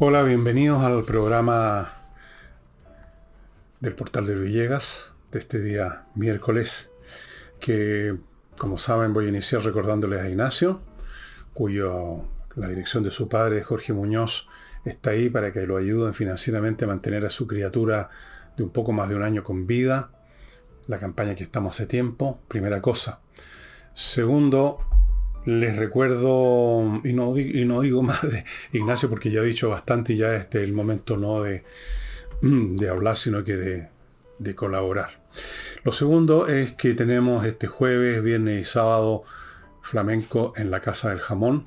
Hola, bienvenidos al programa del portal de Villegas de este día miércoles, que como saben voy a iniciar recordándoles a Ignacio, cuyo la dirección de su padre, Jorge Muñoz, está ahí para que lo ayuden financieramente a mantener a su criatura de un poco más de un año con vida. La campaña que estamos hace tiempo, primera cosa. Segundo, les recuerdo, y no, digo más de Ignacio porque ya he dicho bastante y ya este es el momento no de, hablar, sino que de, de colaborar. Lo segundo es que tenemos este jueves, viernes y sábado flamenco en la Casa del Jamón.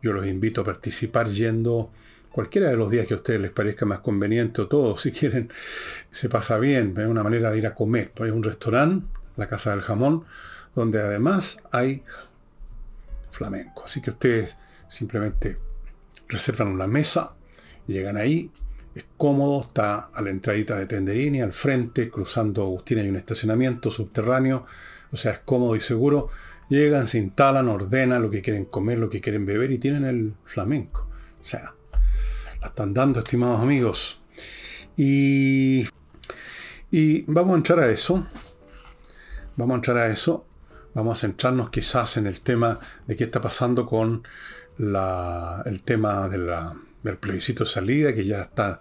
Yo los invito a participar yendo cualquiera de los días que a ustedes les parezca más conveniente o todo, si quieren, se pasa bien, es una manera de ir a comer. Hay un restaurante, la Casa del Jamón, donde además hay flamenco. Así que ustedes simplemente reservan una mesa, llegan ahí, es cómodo, está a la entradita de Tenderini, al frente, cruzando Agustín hay un estacionamiento subterráneo, o sea, es cómodo y seguro. Llegan, se instalan, ordenan lo que quieren comer, lo que quieren beber y tienen el flamenco. O sea, la están dando, estimados amigos. Y, y vamos a entrar a eso. Vamos a entrar a eso. Vamos a centrarnos quizás en el tema de qué está pasando con el tema del plebiscito de salida, que ya está,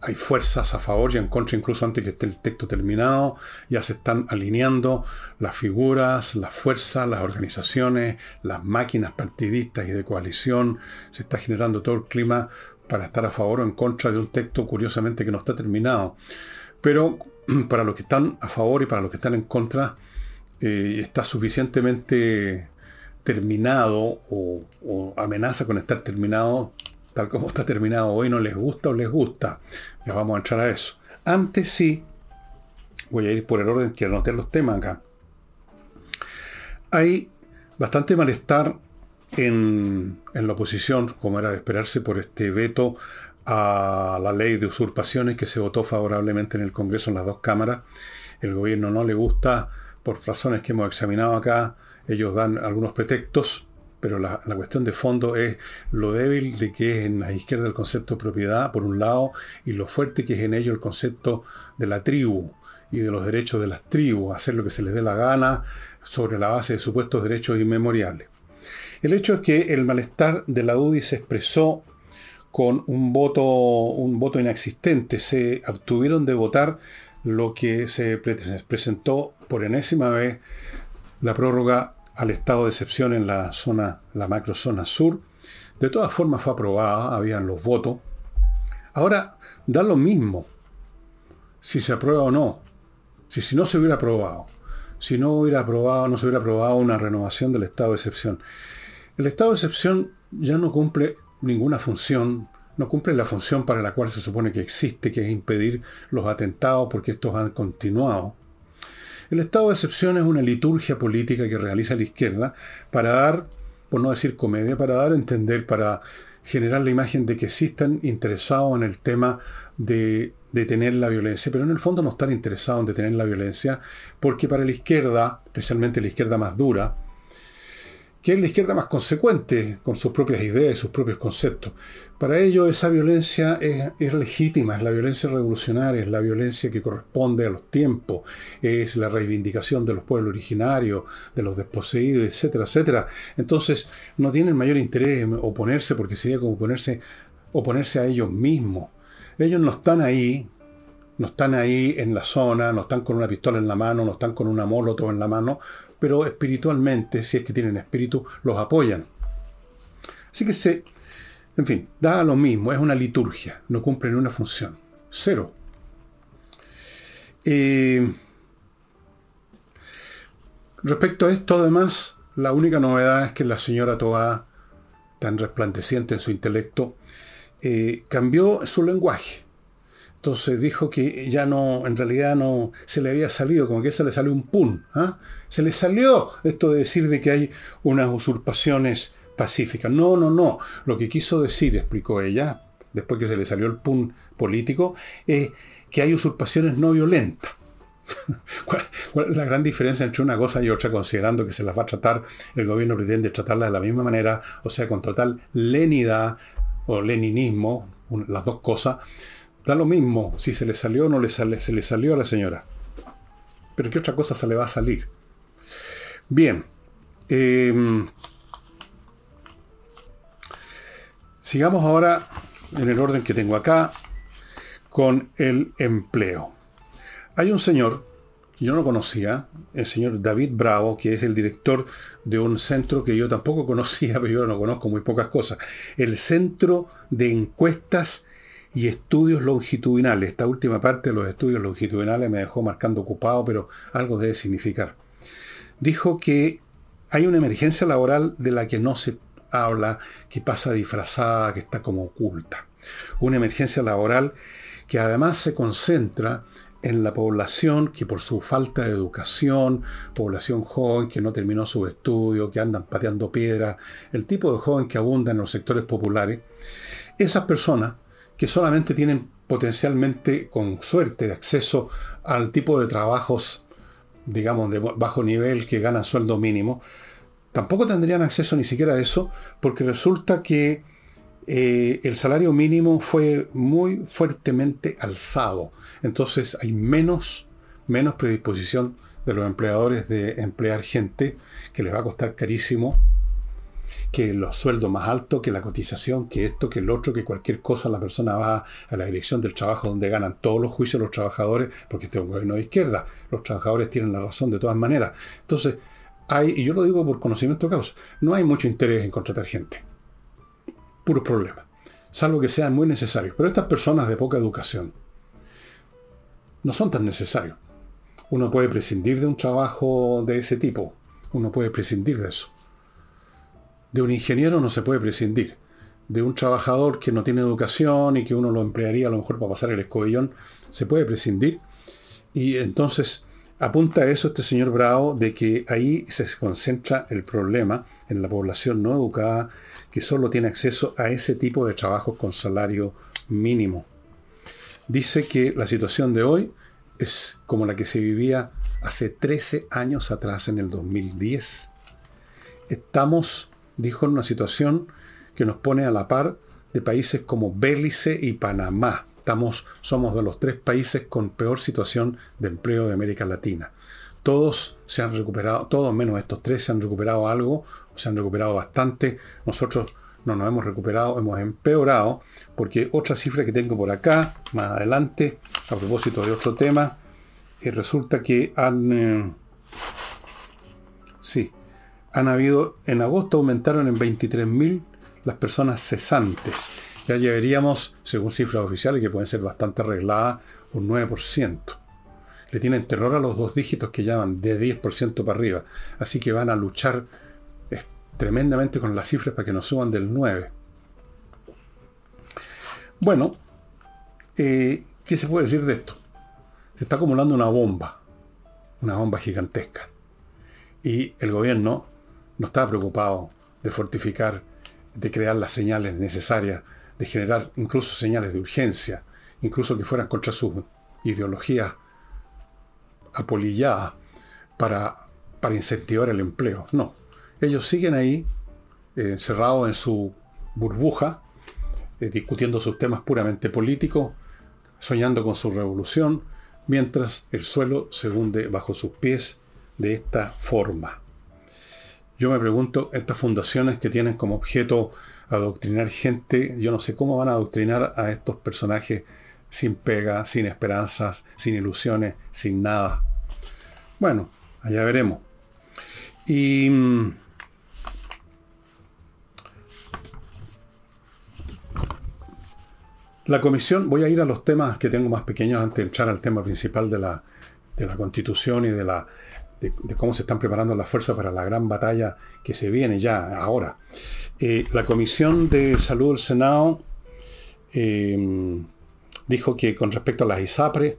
hay fuerzas a favor y en contra, incluso antes que esté el texto terminado, ya se están alineando las figuras, las fuerzas, las organizaciones, las máquinas partidistas y de coalición, se está generando todo el clima para estar a favor o en contra de un texto curiosamente que no está terminado. Pero para los que están a favor y para los que están en contra, eh, está suficientemente terminado o, amenaza con estar terminado tal como está terminado hoy, no les gusta o les gusta. Ya vamos a entrar a eso. Antes sí, voy a ir por el orden que anoté los temas acá. Hay bastante malestar en, en, la oposición, como era de esperarse, por este veto a la ley de usurpaciones que se votó favorablemente en el Congreso en las dos cámaras. El gobierno no le gusta por razones que hemos examinado acá, ellos dan algunos pretextos, pero la, cuestión de fondo es lo débil de que es en la izquierda el concepto de propiedad, por un lado, y lo fuerte que es en ello el concepto de la tribu y de los derechos de las tribus, hacer lo que se les dé la gana sobre la base de supuestos derechos inmemoriales. El hecho es que el malestar de la UDI se expresó con un voto, un voto inexistente. Se obtuvieron de votar lo que se presentó por enésima vez la prórroga al estado de excepción en la zona, la macrozona sur. De todas formas fue aprobada, habían los votos. Ahora da lo mismo si se aprueba o no. Si, si no se hubiera aprobado, si no hubiera aprobado, no se hubiera aprobado una renovación del estado de excepción. El estado de excepción ya no cumple ninguna función no cumple la función para la cual se supone que existe, que es impedir los atentados porque estos han continuado. El estado de excepción es una liturgia política que realiza la izquierda para dar, por no decir comedia, para dar a entender, para generar la imagen de que sí están interesados en el tema de detener la violencia, pero en el fondo no están interesados en detener la violencia, porque para la izquierda, especialmente la izquierda más dura, que es la izquierda más consecuente con sus propias ideas y sus propios conceptos. Para ello esa violencia es, legítima, es la violencia revolucionaria, es la violencia que corresponde a los tiempos, es la reivindicación de los pueblos originarios, de los desposeídos, etcétera, etcétera. Entonces no tienen mayor interés en oponerse porque sería como oponerse, oponerse a ellos mismos. Ellos no están ahí, no están ahí en la zona, no están con una pistola en la mano, no están con una molotov en la mano, pero espiritualmente, si es que tienen espíritu, los apoyan. Así que se, en fin, da lo mismo, es una liturgia, no cumplen una función. Cero. Eh, respecto a esto, además, la única novedad es que la señora Toa, tan resplandeciente en su intelecto, eh, cambió su lenguaje. Entonces dijo que ya no, en realidad no, se le había salido, como que se le salió un pun. ¿ah? Se le salió esto de decir de que hay unas usurpaciones pacíficas. No, no, no. Lo que quiso decir, explicó ella, después que se le salió el pun político, es que hay usurpaciones no violentas. ¿Cuál, es la gran diferencia entre una cosa y otra, considerando que se las va a tratar, el gobierno pretende tratarla de la misma manera, o sea, con total lenidad, o leninismo, las dos cosas, da lo mismo si se le salió o no le sale, se le salió a la señora. Pero ¿qué otra cosa se le va a salir? Bien. Em, sigamos ahora en el orden que tengo acá con el empleo. Hay un señor, yo no conocía, el señor David Bravo, que es el director de un centro que yo tampoco conocía, pero yo no conozco muy pocas cosas. El Centro de Encuestas y Estudios Longitudinales. Esta última parte de los estudios longitudinales me dejó marcando ocupado, pero algo debe significar. Dijo que hay una emergencia laboral de la que no se habla, que pasa disfrazada, que está como oculta. Una emergencia laboral que además se concentra en la población que por su falta de educación, población joven que no terminó su estudio, que andan pateando piedra, el tipo de joven que abunda en los sectores populares, esas personas que solamente tienen potencialmente con suerte de acceso al tipo de trabajos, digamos, de bajo nivel que ganan sueldo mínimo, tampoco tendrían acceso ni siquiera a eso, porque resulta que eh, el salario mínimo fue muy fuertemente alzado. Entonces hay menos, menos predisposición de los empleadores de emplear gente que les va a costar carísimo, que los sueldos más altos, que la cotización, que esto, que el otro, que cualquier cosa, la persona va a la dirección del trabajo donde ganan todos los juicios los trabajadores, porque este es un gobierno de izquierda, los trabajadores tienen la razón de todas maneras. Entonces, hay, y yo lo digo por conocimiento de causa, no hay mucho interés en contratar gente puros problemas, salvo que sean muy necesarios. Pero estas personas de poca educación no son tan necesarios. Uno puede prescindir de un trabajo de ese tipo, uno puede prescindir de eso. De un ingeniero no se puede prescindir. De un trabajador que no tiene educación y que uno lo emplearía a lo mejor para pasar el escobillón, se puede prescindir. Y entonces apunta a eso este señor Bravo de que ahí se concentra el problema en la población no educada que solo tiene acceso a ese tipo de trabajos con salario mínimo. Dice que la situación de hoy es como la que se vivía hace 13 años atrás, en el 2010. Estamos, dijo, en una situación que nos pone a la par de países como Belice y Panamá. Estamos, somos de los tres países con peor situación de empleo de América Latina. Todos se han recuperado, todos menos estos tres se han recuperado algo se han recuperado bastante. Nosotros no nos hemos recuperado, hemos empeorado, porque otra cifra que tengo por acá, más adelante, a propósito de otro tema, eh, resulta que han... Eh, sí, han habido, en agosto aumentaron en 23.000 las personas cesantes. Ya llevaríamos, según cifras oficiales, que pueden ser bastante arregladas, un 9%. Le tienen terror a los dos dígitos que llaman de 10% para arriba. Así que van a luchar tremendamente con las cifras para que nos suban del 9. Bueno, eh, ¿qué se puede decir de esto? Se está acumulando una bomba, una bomba gigantesca. Y el gobierno no está preocupado de fortificar, de crear las señales necesarias, de generar incluso señales de urgencia, incluso que fueran contra su ideología apolillada para, para incentivar el empleo. No, ellos siguen ahí, eh, encerrados en su burbuja, eh, discutiendo sus temas puramente políticos, soñando con su revolución, mientras el suelo se hunde bajo sus pies de esta forma. Yo me pregunto, estas fundaciones que tienen como objeto adoctrinar gente, yo no sé cómo van a adoctrinar a estos personajes sin pega, sin esperanzas, sin ilusiones, sin nada. Bueno, allá veremos. Y mm, La comisión, voy a ir a los temas que tengo más pequeños antes de entrar al tema principal de la, constitución y de, la, de, cómo se están preparando las fuerzas para la gran batalla que se viene ya ahora. Eh, la Comisión de Salud del Senado em, dijo que con respecto a las ISAPRE,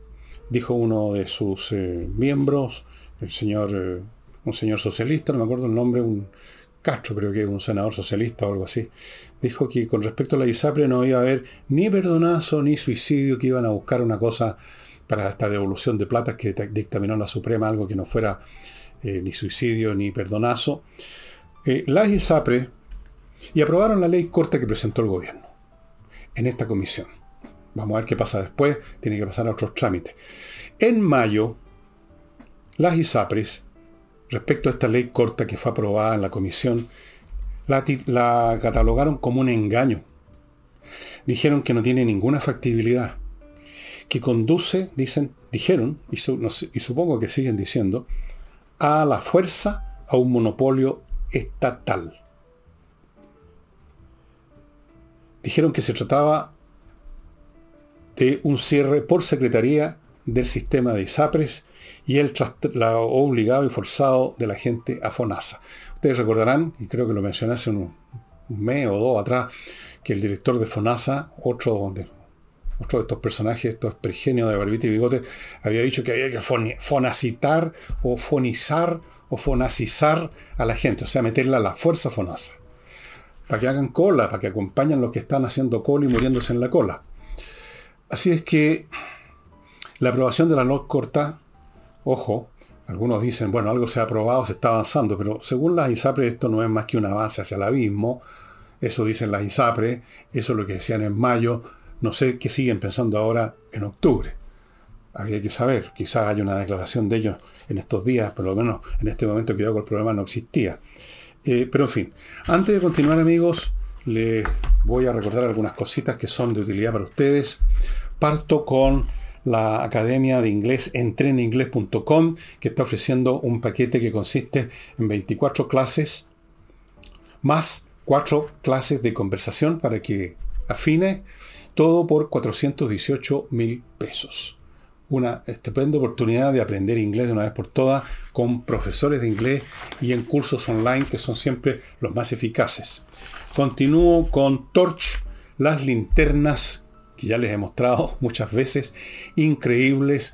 dijo uno de sus eh, miembros, el señor, eh, un señor socialista, no me acuerdo el nombre, un Castro, creo que es un senador socialista o algo así, dijo que con respecto a la ISAPRE no iba a haber ni perdonazo ni suicidio, que iban a buscar una cosa para esta devolución de plata que dictaminó la Suprema, algo que no fuera eh, ni suicidio ni perdonazo. Eh, la ISAPRE, y aprobaron la ley corta que presentó el gobierno. en esta comisión. Vamos a ver qué pasa después, tiene que pasar a otros trámites. En mayo, las ISAPRES, respecto a esta ley corta que fue aprobada en la comisión, la catalogaron como un engaño. Dijeron que no tiene ninguna factibilidad, que conduce, dicen, dijeron, y, supongo que siguen diciendo, a la fuerza a un monopolio estatal. Dijeron que se trataba de un cierre por secretaría del sistema de ISAPRES y el obligado y forzado de la gente a FONASA. Ustedes recordarán, y creo que lo mencioné hace un, mes o dos atrás, que el director de FONASA, otro de, otro de estos personajes, estos pergenios de barbita y bigote, había dicho que había que fonacitar o fonizar o fonacizar a la gente, o sea, meterla a la fuerza FONASA. Para que hagan cola, para que acompañen los que están haciendo cola y muriéndose en la cola. Así es que la aprobación de la ley corta, ojo, algunos dicen, bueno, algo se ha aprobado, se está avanzando, pero según las ISAPRE esto no es más que un avance hacia el abismo, eso dicen las ISAPRE, eso es lo que decían en mayo, no sé qué siguen pensando ahora en octubre. Habría que saber, quizás haya una declaración de ellos en estos días, por lo menos en este momento que yo el problema no existía. Eh, pero en fin, antes de continuar amigos, les voy a recordar algunas cositas que son de utilidad para ustedes. Parto con la Academia de Inglés entreninglés.com, que está ofreciendo un paquete que consiste en 24 clases, más 4 clases de conversación para que afine, todo por 418 mil pesos. Una estupenda oportunidad de aprender inglés de una vez por todas con profesores de inglés y en cursos online que son siempre los más eficaces. Continúo con Torch, las linternas ya les he mostrado muchas veces, increíbles,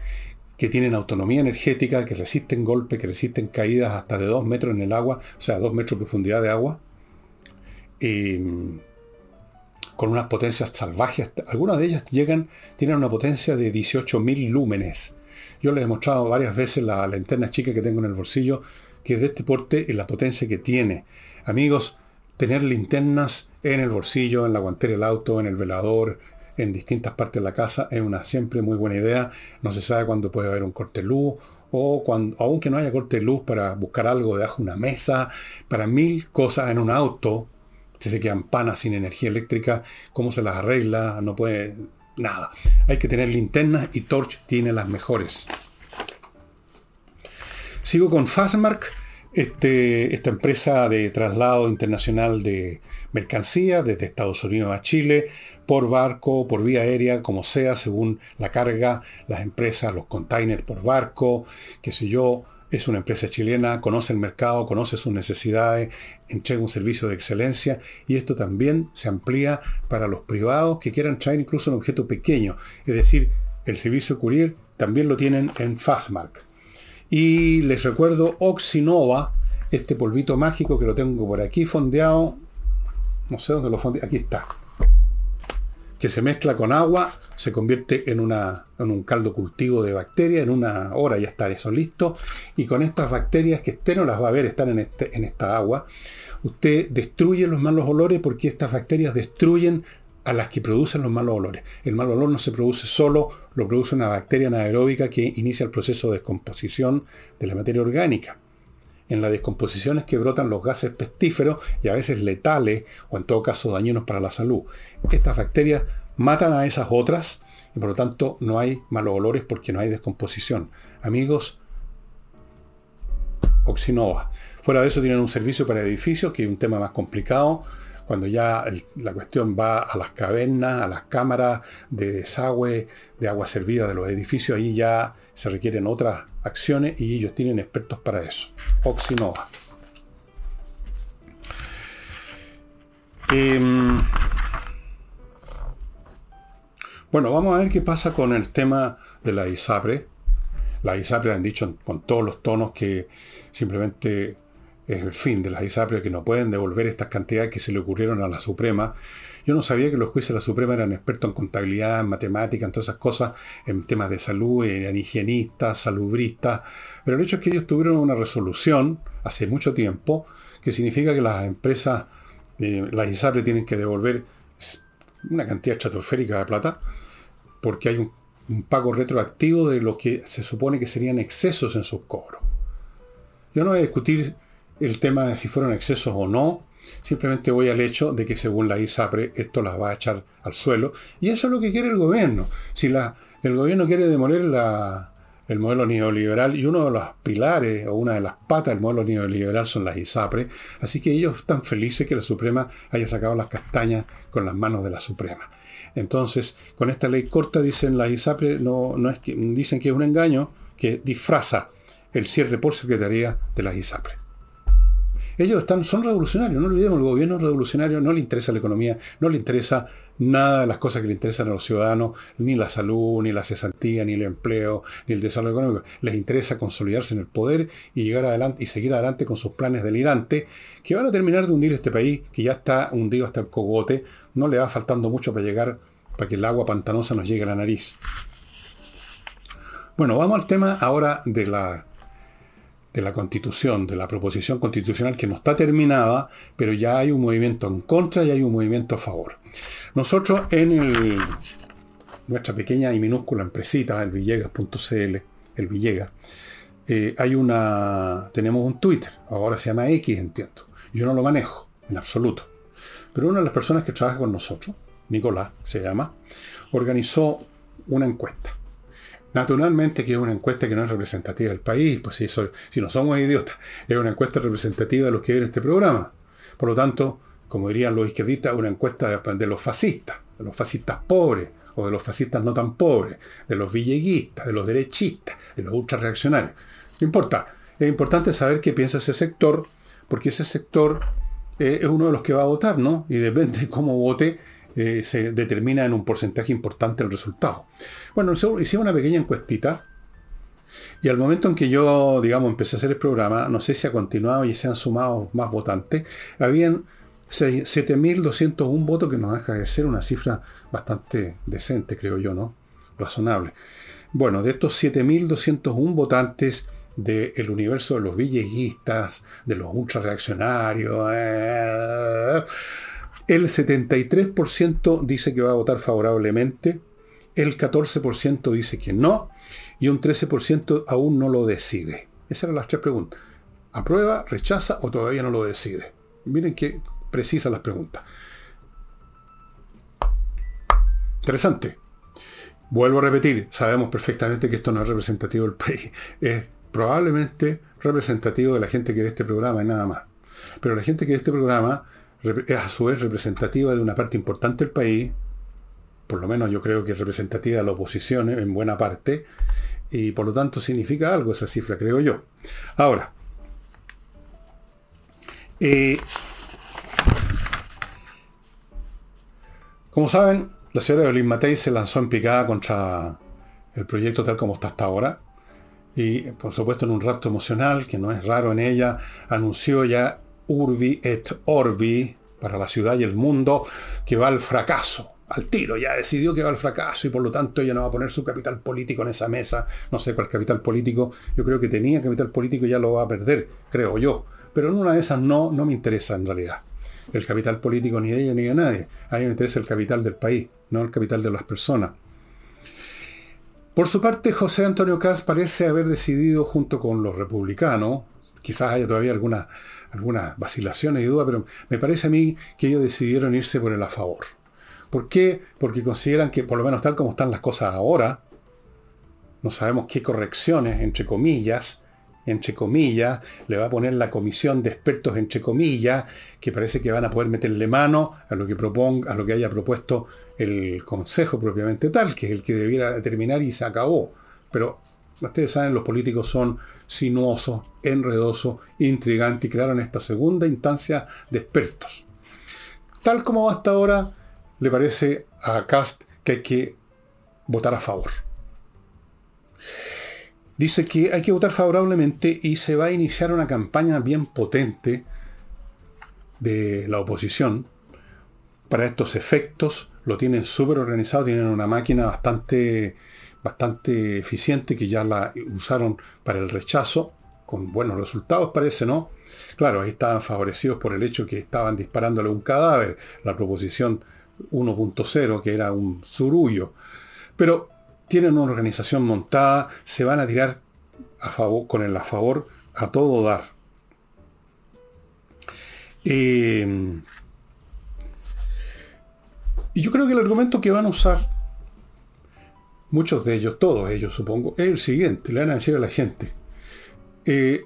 que tienen autonomía energética, que resisten golpes, que resisten caídas hasta de 2 metros en el agua, o sea, 2 metros de profundidad de agua, con unas potencias salvajes. Algunas de ellas llegan, tienen una potencia de 18.000 lúmenes. Yo les he mostrado varias veces la linterna chica que tengo en el bolsillo, que es de este porte y la potencia que tiene. Amigos, tener linternas en el bolsillo, en la guantera del auto, en el velador, en distintas partes de la casa es una siempre muy buena idea. No se sabe cuándo puede haber un corte de luz o cuando, aunque no haya corte de luz para buscar algo debajo de una mesa, para mil cosas en un auto, si se quedan panas sin energía eléctrica, cómo se las arregla, no puede nada. Hay que tener linternas y Torch tiene las mejores. Sigo con Fastmark, este, esta empresa de traslado internacional de mercancías desde Estados Unidos a Chile por barco, por vía aérea, como sea, según la carga, las empresas, los containers por barco, qué sé yo, es una empresa chilena, conoce el mercado, conoce sus necesidades, entrega un servicio de excelencia y esto también se amplía para los privados que quieran traer incluso un objeto pequeño. Es decir, el servicio courier también lo tienen en Fastmark. Y les recuerdo Oxinova, este polvito mágico que lo tengo por aquí fondeado. No sé dónde lo fondeé. Aquí está que se mezcla con agua, se convierte en, una, en un caldo cultivo de bacterias, en una hora ya está eso listo, y con estas bacterias que usted no las va a ver, están en, este, en esta agua, usted destruye los malos olores porque estas bacterias destruyen a las que producen los malos olores. El mal olor no se produce solo, lo produce una bacteria anaeróbica que inicia el proceso de descomposición de la materia orgánica. En la descomposición es que brotan los gases pestíferos y a veces letales o en todo caso dañinos para la salud. Estas bacterias matan a esas otras y por lo tanto no hay malos olores porque no hay descomposición. Amigos, Oxinova. Fuera de eso tienen un servicio para edificios, que es un tema más complicado, cuando ya la cuestión va a las cavernas, a las cámaras de desagüe, de agua servida de los edificios, ahí ya se requieren otras acciones y ellos tienen expertos para eso. Oxinova. Em, bueno, vamos a ver qué pasa con el tema de la ISAPRE. La ISAPRE han dicho con todos los tonos que simplemente es el fin de las ISAPRE, que no pueden devolver estas cantidades que se le ocurrieron a la Suprema. Yo no sabía que los jueces de la Suprema eran expertos en contabilidad, en matemáticas, en todas esas cosas, en temas de salud, eran higienistas, salubristas, pero el hecho es que ellos tuvieron una resolución hace mucho tiempo que significa que las empresas, eh, las ISAPRE tienen que devolver una cantidad estratosférica de plata, porque hay un, un pago retroactivo de lo que se supone que serían excesos en sus cobros. Yo no voy a discutir el tema de si fueron excesos o no, simplemente voy al hecho de que según la ISAPRE esto las va a echar al suelo, y eso es lo que quiere el gobierno. Si la, el gobierno quiere demoler la, el modelo neoliberal y uno de los pilares o una de las patas del modelo neoliberal son las ISAPRE, así que ellos están felices que la Suprema haya sacado las castañas con las manos de la Suprema. Entonces, con esta ley corta dicen las ISAPRE, no, no es dicen que es un engaño que disfraza el cierre por secretaría de las ISAPRE. Ellos están, son revolucionarios, no olvidemos, el gobierno revolucionario, no le interesa la economía, no le interesa nada de las cosas que le interesan a los ciudadanos, ni la salud, ni la cesantía, ni el empleo, ni el desarrollo económico. Les interesa consolidarse en el poder y llegar adelante y seguir adelante con sus planes delirantes que van a terminar de hundir este país, que ya está hundido hasta el cogote. No le va faltando mucho para llegar, para que el agua pantanosa nos llegue a la nariz. Bueno, vamos al tema ahora de la de la constitución, de la proposición constitucional que no está terminada, pero ya hay un movimiento en contra y hay un movimiento a favor. Nosotros en nuestra pequeña y minúscula empresita, el villegas.cl, el Villegas, eh, hay una, tenemos un Twitter, ahora se llama X, entiendo. Yo no lo manejo, en absoluto. Pero una de las personas que trabaja con nosotros, Nicolás se llama, organizó una encuesta. Naturalmente que es una encuesta que no es representativa del país, pues si, no somos idiotas, es una encuesta representativa de los que ven este programa. Por lo tanto, como dirían los izquierdistas, una encuesta de, los fascistas, de los fascistas pobres, o de los fascistas no tan pobres, de los villeguistas, de los derechistas, de los ultrarreaccionarios. No importa, es importante saber qué piensa ese sector, porque ese sector eh, es uno de los que va a votar, ¿no? Y depende de cómo vote, eh, se determina en un porcentaje importante el resultado. Bueno, hicimos una pequeña encuestita y al momento en que yo, digamos, empecé a hacer el programa, no sé si ha continuado y se han sumado más votantes, habían 7.201 votos que nos deja de ser una cifra bastante decente, creo yo, ¿no? Razonable. Bueno, de estos 7.201 votantes del universo de los villeguistas, de los ultrareaccionarios, eh, el 73% dice que va a votar favorablemente, el 14% dice que no y un 13% aún no lo decide. Esas eran las tres preguntas. ¿Aprueba, rechaza o todavía no lo decide? Miren qué precisas las preguntas. Interesante. Vuelvo a repetir, sabemos perfectamente que esto no es representativo del país. Es probablemente representativo de la gente que ve este programa y nada más. Pero la gente que ve este programa es a su vez representativa de una parte importante del país, por lo menos yo creo que es representativa de la oposición en buena parte, y por lo tanto significa algo esa cifra, creo yo. Ahora, eh, como saben, la señora Evelyn Matei se lanzó en picada contra el proyecto tal como está hasta ahora. Y por supuesto en un rapto emocional, que no es raro en ella, anunció ya urbi et orbi, para la ciudad y el mundo, que va al fracaso, al tiro, ya decidió que va al fracaso y por lo tanto ella no va a poner su capital político en esa mesa, no sé cuál capital político, yo creo que tenía capital político y ya lo va a perder, creo yo, pero en una de esas no, no me interesa en realidad. El capital político ni de ella ni de nadie, a mí me interesa el capital del país, no el capital de las personas. Por su parte, José Antonio Caz parece haber decidido junto con los republicanos, quizás haya todavía alguna algunas vacilaciones y dudas, pero me parece a mí que ellos decidieron irse por el a favor. ¿Por qué? Porque consideran que, por lo menos tal como están las cosas ahora, no sabemos qué correcciones, entre comillas, entre comillas, le va a poner la comisión de expertos, entre comillas, que parece que van a poder meterle mano a lo que proponga, a lo que haya propuesto el Consejo propiamente tal, que es el que debiera determinar y se acabó. Pero ustedes saben, los políticos son sinuosos, enredosos, intrigantes y crearon esta segunda instancia de expertos. Tal como hasta ahora, le parece a Cast que hay que votar a favor. Dice que hay que votar favorablemente y se va a iniciar una campaña bien potente de la oposición para estos efectos. Lo tienen súper organizado, tienen una máquina bastante bastante eficiente que ya la usaron para el rechazo, con buenos resultados parece, ¿no? Claro, ahí estaban favorecidos por el hecho que estaban disparándole un cadáver. La proposición 1.0, que era un surullo. Pero tienen una organización montada, se van a tirar a favor, con el a favor a todo dar. Eh, y yo creo que el argumento que van a usar muchos de ellos, todos ellos supongo, es el siguiente, le van a decir a la gente, eh,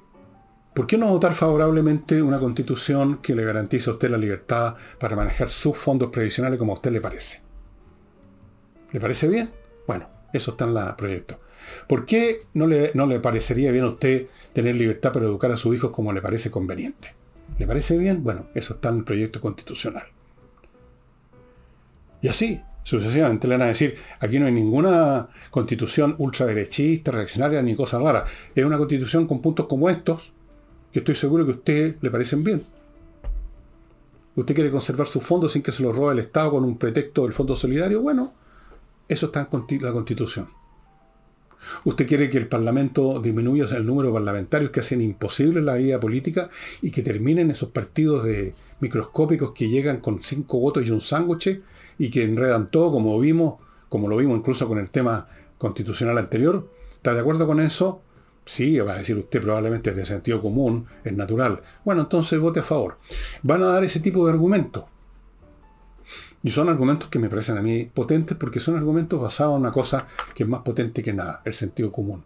¿por qué no votar favorablemente una constitución que le garantice a usted la libertad para manejar sus fondos previsionales como a usted le parece? ¿Le parece bien? Bueno, eso está en la proyecto. ¿Por qué no le, no le parecería bien a usted tener libertad para educar a sus hijos como le parece conveniente? ¿Le parece bien? Bueno, eso está en el proyecto constitucional. Y así, sucesivamente le van a decir, aquí no hay ninguna constitución ultraderechista, reaccionaria, ni cosa rara. Es una constitución con puntos como estos, que estoy seguro que a usted le parecen bien. ¿Usted quiere conservar sus fondos sin que se los robe el Estado con un pretexto del Fondo Solidario? Bueno, eso está en la Constitución. ¿Usted quiere que el Parlamento disminuya el número de parlamentarios que hacen imposible la vida política y que terminen esos partidos de microscópicos que llegan con cinco votos y un sándwich y que enredan todo como vimos, como lo vimos incluso con el tema constitucional anterior? ¿Está de acuerdo con eso? Sí, va a decir usted probablemente es de sentido común, es natural. Bueno, entonces vote a favor. Van a dar ese tipo de argumentos. Y son argumentos que me parecen a mí potentes porque son argumentos basados en una cosa que es más potente que nada, el sentido común,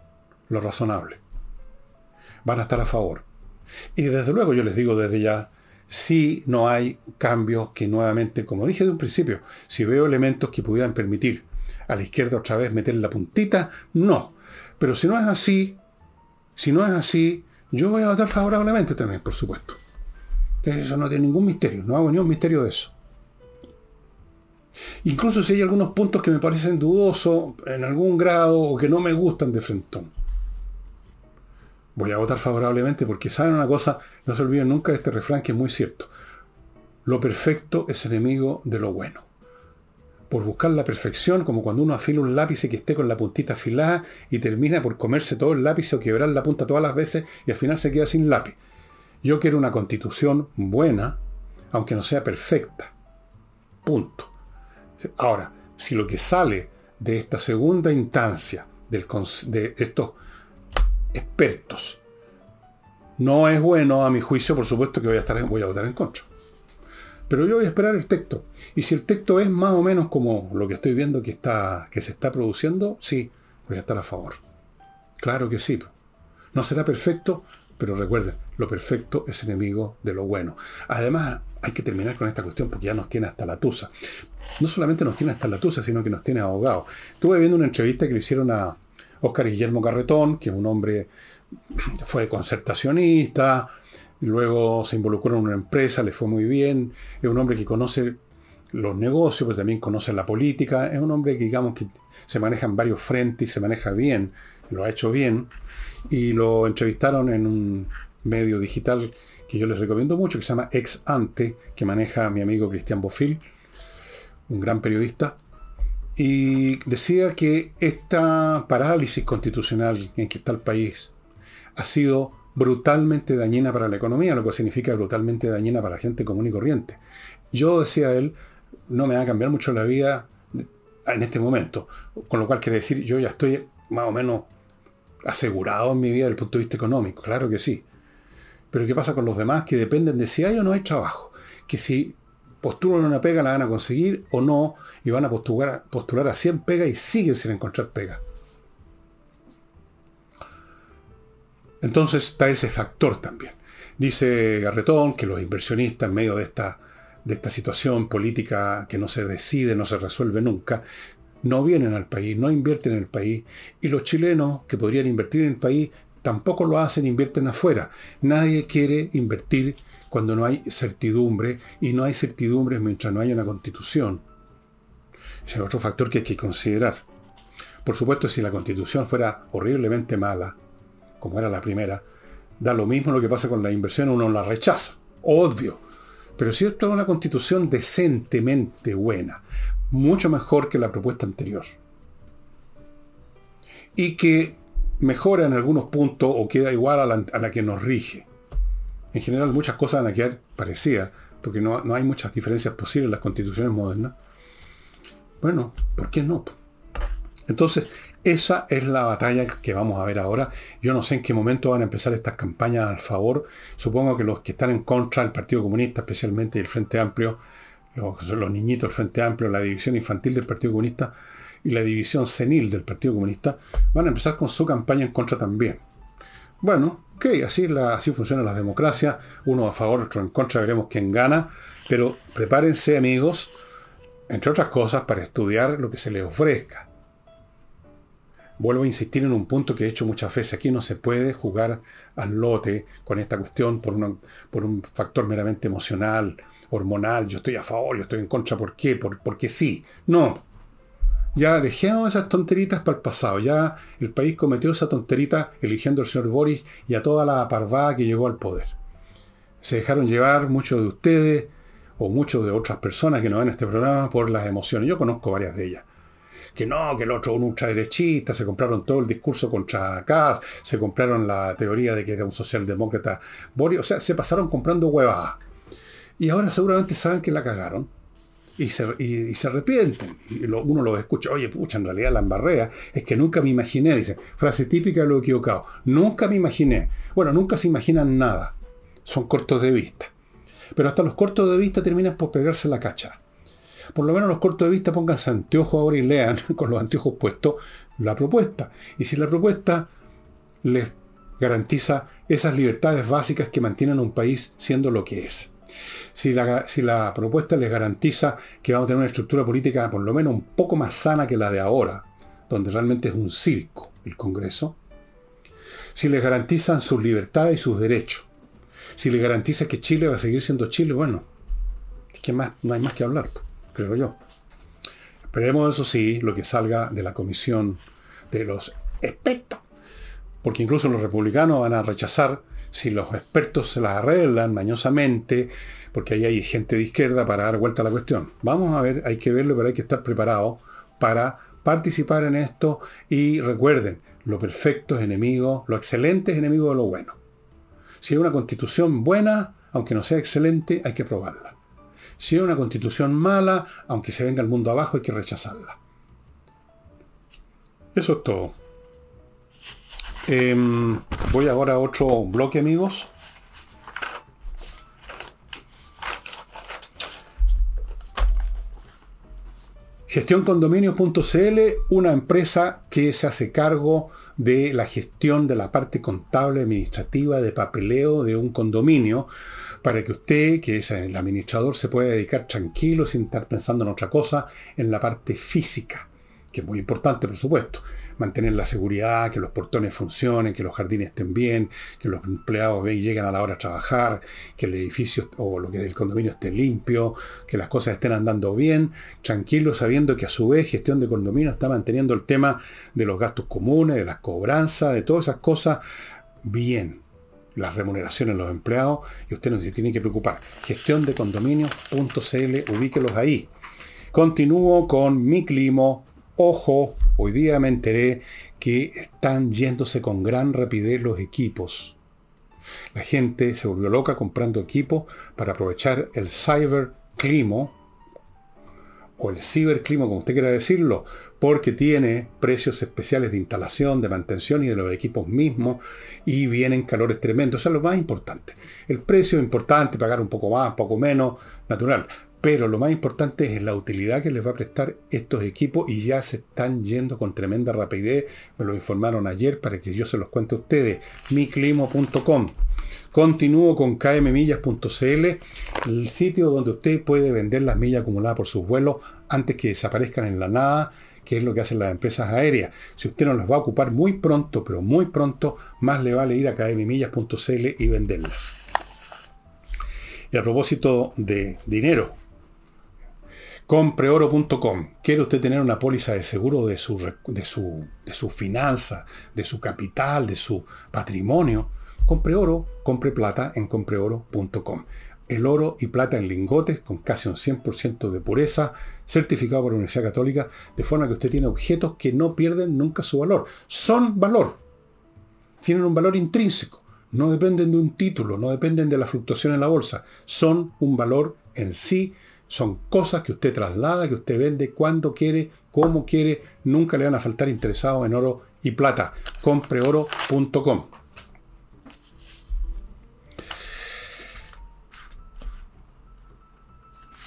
lo razonable. Van a estar a favor. Y desde luego yo les digo desde ya, si no hay cambios que nuevamente, como dije de un principio, si veo elementos que pudieran permitir a la izquierda otra vez meter la puntita, no. Pero si no es así, si no es así, yo voy a votar favorablemente también, por supuesto. Eso no tiene ningún misterio, no hago ningún misterio de eso. Incluso si hay algunos puntos que me parecen dudosos en algún grado o que no me gustan de frentón. Voy a votar favorablemente porque saben una cosa, no se olviden nunca de este refrán que es muy cierto. Lo perfecto es enemigo de lo bueno. Por buscar la perfección, como cuando uno afila un lápiz que esté con la puntita afilada y termina por comerse todo el lápiz o quebrar la punta todas las veces y al final se queda sin lápiz. Yo quiero una constitución buena, aunque no sea perfecta. Punto. Ahora, si lo que sale de esta segunda instancia de estos expertos no es bueno, a mi juicio, por supuesto que voy a, estar, voy a votar en contra. Pero yo voy a esperar el texto. Y si el texto es más o menos como lo que estoy viendo que, está, que se está produciendo, sí, voy a estar a favor. Claro que sí. No será perfecto, pero recuerden, lo perfecto es enemigo de lo bueno. Además, hay que terminar con esta cuestión porque ya nos tiene hasta la tusa. No solamente nos tiene hasta la tusa, sino que nos tiene ahogados. Estuve viendo una entrevista que le hicieron a Oscar Guillermo Carretón, que es un hombre, fue concertacionista, luego se involucró en una empresa, le fue muy bien, es un hombre que conoce los negocios, pero también conoce la política, es un hombre que digamos que se maneja en varios frentes y se maneja bien, lo ha hecho bien, y lo entrevistaron en un medio digital que yo les recomiendo mucho, que se llama Ex Ante, que maneja mi amigo Cristian Bofil, un gran periodista, y decía que esta parálisis constitucional en que está el país ha sido brutalmente dañina para la economía, lo que significa brutalmente dañina para la gente común y corriente. Yo, decía él, no me va a cambiar mucho la vida en este momento, con lo cual quiere decir, yo ya estoy más o menos asegurado en mi vida desde el punto de vista económico, claro que sí. Pero ¿qué pasa con los demás que dependen de si hay o no hay trabajo? Que si postulan una pega la van a conseguir o no y van a postular, postular a 100 pegas y siguen sin encontrar pega. Entonces está ese factor también. Dice Garretón que los inversionistas en medio de esta, de esta situación política que no se decide, no se resuelve nunca, no vienen al país, no invierten en el país. Y los chilenos que podrían invertir en el país tampoco lo hacen, invierten afuera. Nadie quiere invertir cuando no hay certidumbre y no hay certidumbre mientras no haya una constitución. Es otro factor que hay que considerar. Por supuesto, si la constitución fuera horriblemente mala, como era la primera, da lo mismo lo que pasa con la inversión, uno la rechaza. Obvio. Pero si esto es una constitución decentemente buena, mucho mejor que la propuesta anterior, y que mejora en algunos puntos o queda igual a la, que nos rige. En general muchas cosas van a quedar parecidas, porque no, no, hay muchas diferencias posibles en las constituciones modernas. Bueno, ¿por qué no? Entonces, esa es la batalla que vamos a ver ahora. Yo no sé en qué momento van a empezar estas campañas a favor. Supongo que los que están en contra del Partido Comunista, especialmente el Frente Amplio, los, los niñitos del Frente Amplio, la división infantil del Partido Comunista y la división senil del Partido Comunista, van a empezar con su campaña en contra también. Bueno, ok, así, la, así funciona la democracia. Uno a favor, otro en contra, veremos quién gana. Pero prepárense, amigos, entre otras cosas, para estudiar lo que se les ofrezca. Vuelvo a insistir en un punto que he hecho muchas veces. Aquí no se puede jugar al lote con esta cuestión por, por un factor meramente emocional, hormonal. Yo estoy a favor, yo estoy en contra. ¿Por qué? Por, porque sí. No. Ya dejemos esas tonteritas para el pasado. Ya el país cometió esa tonterita eligiendo al señor Boris y a toda la parvada que llegó al poder. Se dejaron llevar muchos de ustedes o muchos de otras personas que no ven este programa por las emociones. Yo conozco varias de ellas que no, que el otro un ultraderechista, se compraron todo el discurso contra Kass, se compraron la teoría de que era un socialdemócrata Boris, o sea, se pasaron comprando huevadas. Y ahora seguramente saben que la cagaron y se, y, se arrepienten. Y uno lo escucha, oye, pucha, en realidad la embarrea es que nunca me imaginé, dice, frase típica de lo equivocado, nunca me imaginé. Bueno, nunca se imaginan nada, son cortos de vista. Pero hasta los cortos de vista terminan por pegarse la cacha por lo menos los cortos de vista pónganse anteojos ahora y lean con los anteojos puestos la propuesta. Y si la propuesta les garantiza esas libertades básicas que mantienen un país siendo lo que es. Si la, si la propuesta les garantiza que vamos a tener una estructura política por lo menos un poco más sana que la de ahora, donde realmente es un circo el Congreso, si les garantizan sus libertades y sus derechos, si les garantiza que Chile va a seguir siendo Chile, bueno, que más, no hay más que hablar creo yo. Esperemos, eso sí, lo que salga de la comisión de los expertos. Porque incluso los republicanos van a rechazar si los expertos se las arreglan mañosamente, porque ahí hay gente de izquierda para dar vuelta a la cuestión. Vamos a ver, hay que verlo, pero hay que estar preparado para participar en esto y recuerden, lo perfecto es enemigo, lo excelente es enemigo de lo bueno. Si hay una constitución buena, aunque no sea excelente, hay que probarla. Si es una constitución mala, aunque se venga el mundo abajo, hay que rechazarla. Eso es todo. Em, voy ahora a otro bloque, amigos. Gestioncondominios.cl, una empresa que se hace cargo de la gestión de la parte contable, administrativa, de papeleo de un condominio para que usted, que es el administrador, se pueda dedicar tranquilo, sin estar pensando en otra cosa, en la parte física, que es muy importante, por supuesto. Mantener la seguridad, que los portones funcionen, que los jardines estén bien, que los empleados lleguen a la hora a trabajar, que el edificio o lo que del condominio esté limpio, que las cosas estén andando bien, tranquilo, sabiendo que a su vez gestión de condominio está manteniendo el tema de los gastos comunes, de las cobranzas, de todas esas cosas bien las remuneraciones de los empleados y usted no se tiene que preocupar. Gestión de condominios.cl, ubíquelos ahí. Continúo con mi climo. Ojo, hoy día me enteré que están yéndose con gran rapidez los equipos. La gente se volvió loca comprando equipos para aprovechar el cyber climo o el ciberclima, como usted quiera decirlo, porque tiene precios especiales de instalación, de mantención y de los equipos mismos, y vienen calores tremendos. Eso es lo más importante. El precio es importante, pagar un poco más, poco menos, natural. Pero lo más importante es la utilidad que les va a prestar estos equipos y ya se están yendo con tremenda rapidez. Me lo informaron ayer para que yo se los cuente a ustedes. miclimo.com. Continúo con kmmillas.cl, el sitio donde usted puede vender las millas acumuladas por sus vuelos antes que desaparezcan en la nada, que es lo que hacen las empresas aéreas. Si usted no las va a ocupar muy pronto, pero muy pronto, más le vale ir a kmmillas.cl y venderlas. Y a propósito de dinero, compreoro.com. ¿Quiere usted tener una póliza de seguro de su, de su, de su finanza, de su capital, de su patrimonio? Compre oro, compre plata en compreoro.com. El oro y plata en lingotes con casi un 100% de pureza, certificado por la Universidad Católica, de forma que usted tiene objetos que no pierden nunca su valor. Son valor. Tienen un valor intrínseco. No dependen de un título, no dependen de la fluctuación en la bolsa. Son un valor en sí Son cosas que usted traslada, que usted vende cuando quiere, como quiere. Nunca le van a faltar interesados en oro y plata. Compreoro.com.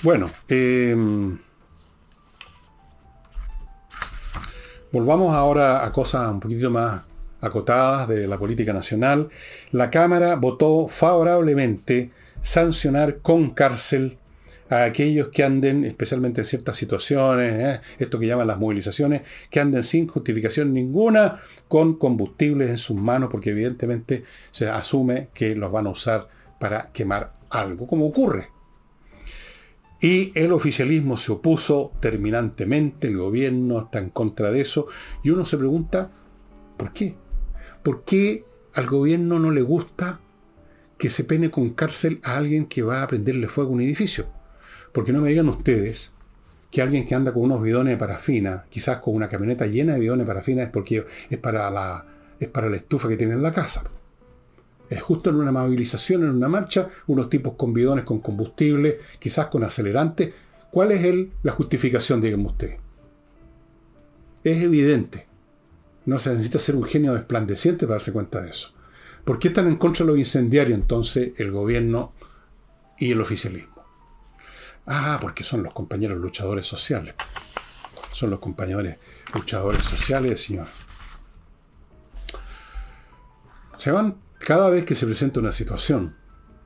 Bueno, em, volvamos ahora a cosas un poquito más acotadas de la política nacional. La Cámara votó favorablemente sancionar con cárcel a aquellos que anden, especialmente en ciertas situaciones, ¿eh? esto que llaman las movilizaciones, que anden sin justificación ninguna con combustibles en sus manos, porque evidentemente se asume que los van a usar para quemar algo, como ocurre y el oficialismo se opuso terminantemente, el gobierno está en contra de eso, y uno se pregunta, ¿por qué? ¿Por qué al gobierno no le gusta que se pene con cárcel a alguien que va a prenderle fuego a un edificio? Porque no me digan ustedes que alguien que anda con unos bidones de parafina, quizás con una camioneta llena de bidones de parafina, es porque es para la, es para la estufa que tiene en la casa. Es justo en una movilización, en una marcha, unos tipos con bidones con combustible, quizás con acelerante. ¿Cuál es el, la justificación, díganme usted? Es evidente. No se necesita ser un genio desplandeciente para darse cuenta de eso. ¿Por qué están en contra de los incendiarios entonces el gobierno y el oficialismo? Ah, porque son los compañeros luchadores sociales. Son los compañeros luchadores sociales, señor. Se van cada vez que se presenta una situación,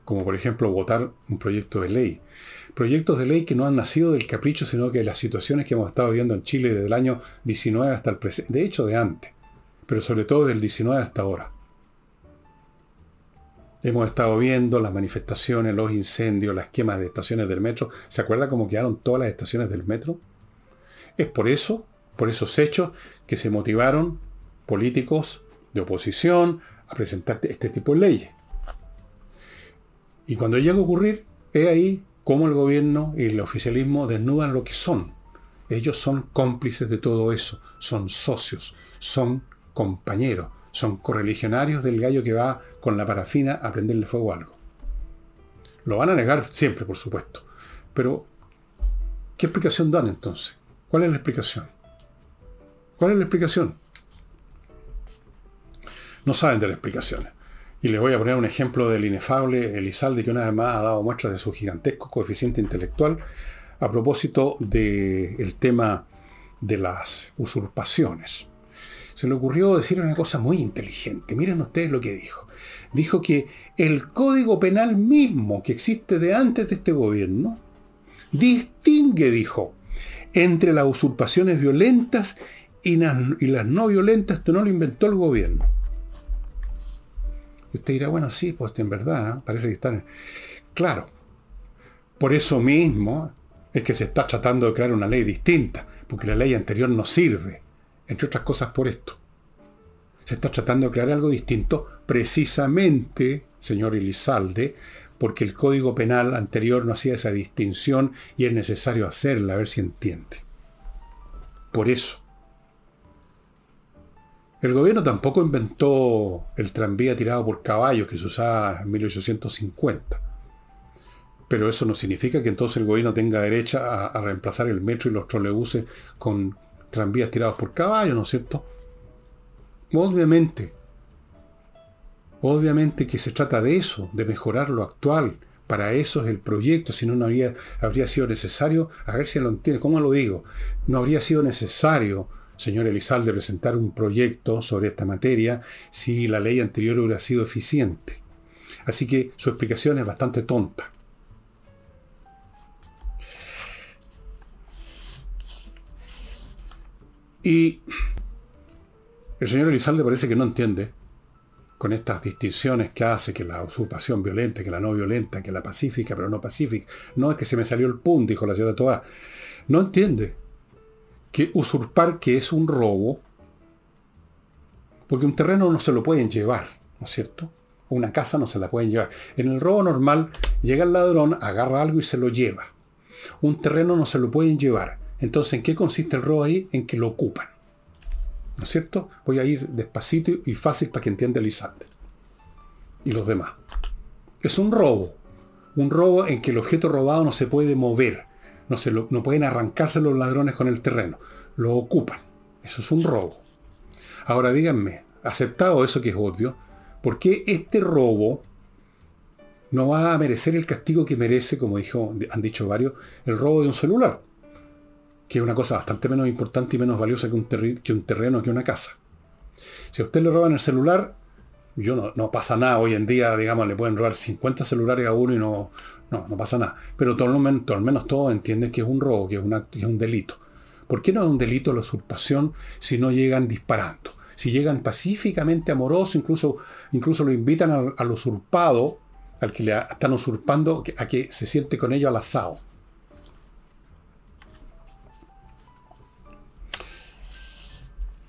como por ejemplo votar un proyecto de ley, proyectos de ley que no han nacido del capricho, sino que de las situaciones que hemos estado viendo en Chile desde el año 19 hasta el presente, de hecho de antes, pero sobre todo del 19 hasta ahora. Hemos estado viendo las manifestaciones, los incendios, las quemas de estaciones del metro. ¿Se acuerda cómo quedaron todas las estaciones del metro? Es por eso, por esos hechos, que se motivaron políticos de oposición, a presentar este tipo de leyes. Y cuando llega a ocurrir, es ahí cómo el gobierno y el oficialismo desnudan lo que son. Ellos son cómplices de todo eso, son socios, son compañeros, son correligionarios del gallo que va con la parafina a prenderle fuego algo. Lo van a negar siempre, por supuesto. Pero, ¿qué explicación dan entonces? ¿Cuál es la explicación? ¿Cuál es la explicación? no saben de las explicaciones. Y les voy a poner un ejemplo del inefable Elizalde, que una vez más ha dado muestras de su gigantesco coeficiente intelectual a propósito del tema de las usurpaciones. Se le ocurrió decir una cosa muy inteligente. Miren ustedes lo que dijo. Dijo que el código penal mismo que existe de antes de este gobierno distingue, dijo, entre las usurpaciones violentas y las, no violentas. Esto no lo inventó el gobierno. Y usted dirá, bueno, sí, pues en verdad, parece que están... Claro, por eso mismo es que se está tratando de crear una ley distinta, porque la ley anterior no sirve, entre otras cosas por esto. Se está tratando de crear algo distinto precisamente, señor Elizalde, porque el Código Penal anterior no hacía esa distinción y es necesario hacerla, a ver si entiende. Por eso. El gobierno tampoco inventó el tranvía tirado por caballos que se usaba en 1850. Pero eso no significa que entonces el gobierno tenga derecha a, reemplazar el metro y los trolebuses con tranvías tirados por caballos, ¿no es cierto? Obviamente. Obviamente que se trata de eso, de mejorar lo actual. Para eso es el proyecto, si no, no habría, habría sido necesario, a ver si lo entiende, ¿cómo lo digo? No habría sido necesario señor Elizalde presentar un proyecto sobre esta materia si la ley anterior hubiera sido eficiente. Así que su explicación es bastante tonta. Y el señor Elizalde parece que no entiende con estas distinciones que hace que la usurpación violenta, que la no violenta, que la pacífica, pero no pacífica. No es que se me salió el punto, dijo la señora Toa. No entiende que usurpar que es un robo, porque un terreno no se lo pueden llevar, ¿no es cierto? Una casa no se la pueden llevar. En el robo normal llega el ladrón, agarra algo y se lo lleva. Un terreno no se lo pueden llevar. Entonces, ¿en qué consiste el robo ahí? En que lo ocupan. ¿No es cierto? Voy a ir despacito y fácil para que entienda Elizalde. Y los demás. Es un robo. Un robo en que el objeto robado no se puede mover no, se no pueden arrancarse los ladrones con el terreno, lo ocupan. Eso es un robo. Ahora díganme, aceptado eso que es obvio, ¿por qué este robo no va a merecer el castigo que merece, como dijo, han dicho varios, el robo de un celular? Que es una cosa bastante menos importante y menos valiosa que un, terreno, que una casa. Si a usted le roban el celular, yo no, pasa nada. Hoy en día, digamos, le pueden robar 50 celulares a uno y no, no, pasa nada. Pero todo, al menos todos entienden que es un robo, que es, que es un delito. ¿Por qué no es un delito la usurpación si no llegan disparando? Si llegan pacíficamente amorosos, incluso, incluso lo invitan al, usurpado, al que le están usurpando, a que se siente con ellos al asado.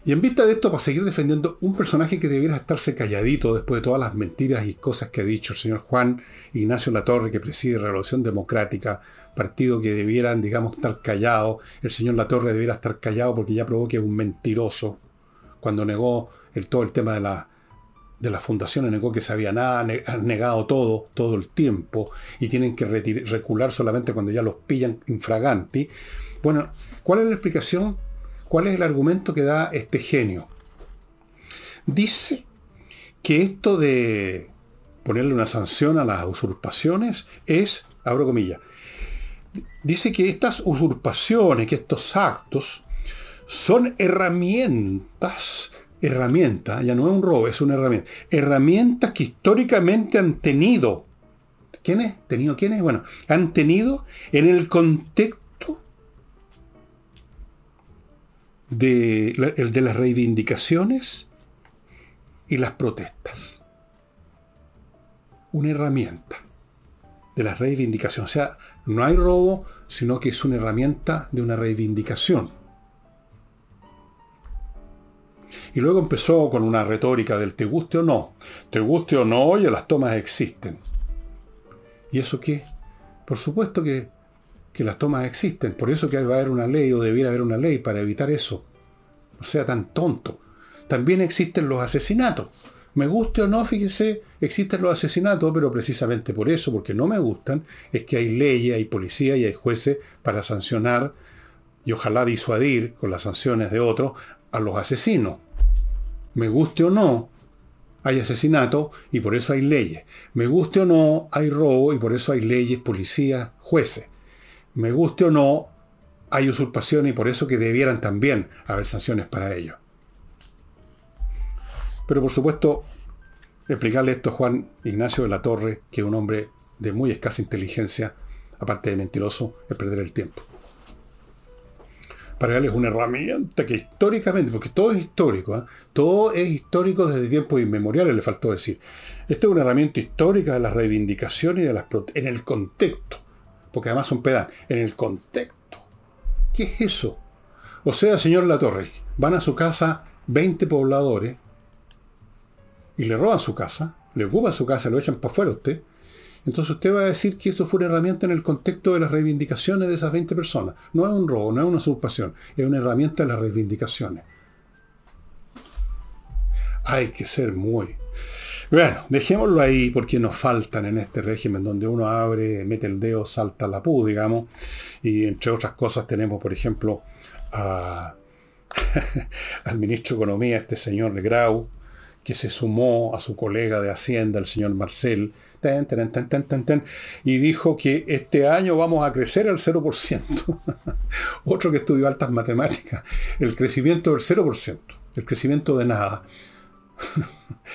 Y en vista de esto, para seguir defendiendo un personaje que debiera estarse calladito después de todas las mentiras y cosas que ha dicho el señor Juan Ignacio Latorre, que preside Revolución Democrática, partido que debieran, digamos, estar callado, el señor Latorre debiera estar callado porque ya probó que es un mentiroso, cuando negó el, todo el tema de la, de fundación, negó que sabía nada, han negado todo, todo el tiempo, y tienen que recular solamente cuando ya los pillan infraganti. Bueno, ¿cuál es la explicación? ¿Cuál es el argumento que da este genio? Dice que esto de ponerle una sanción a las usurpaciones es, abro comillas, dice que estas usurpaciones, que estos actos, son herramientas, herramientas, ya no es un robo, es una herramienta, herramientas que históricamente han tenido, ¿quiénes? ¿Tenido quiénes? Bueno, han tenido en el contexto de, el de las reivindicaciones y las protestas. Una herramienta de las reivindicaciones. O sea, no hay robo, sino que es una herramienta de una reivindicación. Y luego empezó con una retórica del te guste o no. Te guste o no, oye, las tomas existen. ¿Y eso qué? Por supuesto que que las tomas existen. Por eso que va a haber una ley o debiera haber una ley para evitar eso. No sea tan tonto. También existen los asesinatos. Me guste o no, fíjese, existen los asesinatos, pero precisamente por eso, porque no me gustan, es que hay leyes, hay policía y hay jueces para sancionar y ojalá disuadir con las sanciones de otros a los asesinos. Me guste o no, hay asesinato y por eso hay leyes. Me guste o no, hay robo y por eso hay leyes, policías, jueces me guste o no, hay usurpación y por eso que debieran también haber sanciones para ello. Pero por supuesto, explicarle esto a Juan Ignacio de la Torre, que es un hombre de muy escasa inteligencia, aparte de mentiroso, es perder el tiempo. Para él una herramienta que históricamente, porque todo es histórico, ¿eh? todo es histórico desde tiempos inmemoriales, le faltó decir. Esto es una herramienta histórica de las reivindicaciones de las en el contexto porque además son pedas, en el contexto. ¿Qué es eso? O sea, señor Latorre, van a su casa 20 pobladores y le roban su casa, le ocupan su casa, lo echan para afuera usted. Entonces usted va a decir que esto fue una herramienta en el contexto de las reivindicaciones de esas 20 personas. No es un robo, no es una usurpación, es una herramienta de las reivindicaciones. Hay que ser muy bueno, dejémoslo ahí porque nos faltan en este régimen donde uno abre, mete el dedo, salta la pu, digamos. Y entre otras cosas tenemos, por ejemplo, al ministro de Economía, este señor Grau, que se sumó a su colega de Hacienda, el señor Marcel, y dijo que este año vamos a crecer al 0%. Otro que estudió altas matemáticas, el crecimiento del 0%, el crecimiento de nada.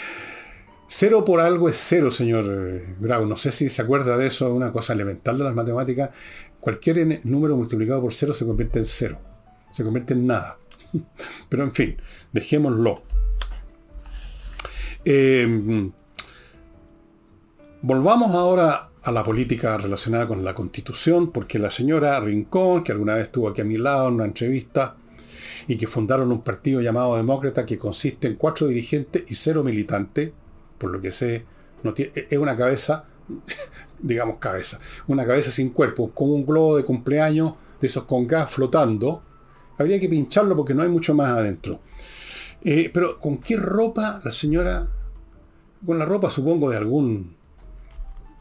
Cero por algo es cero, señor eh, Grau. No sé si se acuerda de eso, una cosa elemental de las matemáticas. Cualquier número multiplicado por cero se convierte en cero. Se convierte en nada. Pero en fin, dejémoslo. Em, volvamos ahora a la política relacionada con la constitución, porque la señora Rincón, que alguna vez estuvo aquí a mi lado en una entrevista, y que fundaron un partido llamado Demócrata que consiste en cuatro dirigentes y cero militantes, por lo que sé, no tiene, es una cabeza, digamos cabeza, una cabeza sin cuerpo, como un globo de cumpleaños de esos con gas flotando. Habría que pincharlo porque no hay mucho más adentro. Eh, pero ¿con qué ropa la señora? Con la ropa supongo de algún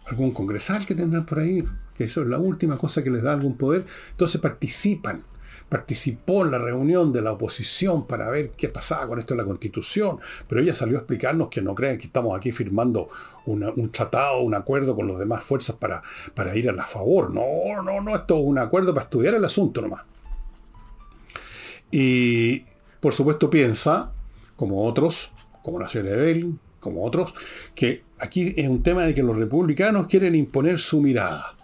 algún congresal que tendrán por ahí, que eso es la última cosa que les da algún poder. Entonces participan. Participó en la reunión de la oposición para ver qué pasaba con esto de la constitución, pero ella salió a explicarnos que no creen que estamos aquí firmando un tratado, un acuerdo con las demás fuerzas para, para ir a la favor. No, no, no, esto es un acuerdo para estudiar el asunto nomás. Y por supuesto piensa, como otros, como la señora Evelyn, como otros, que aquí es un tema de que los republicanos quieren imponer su mirada.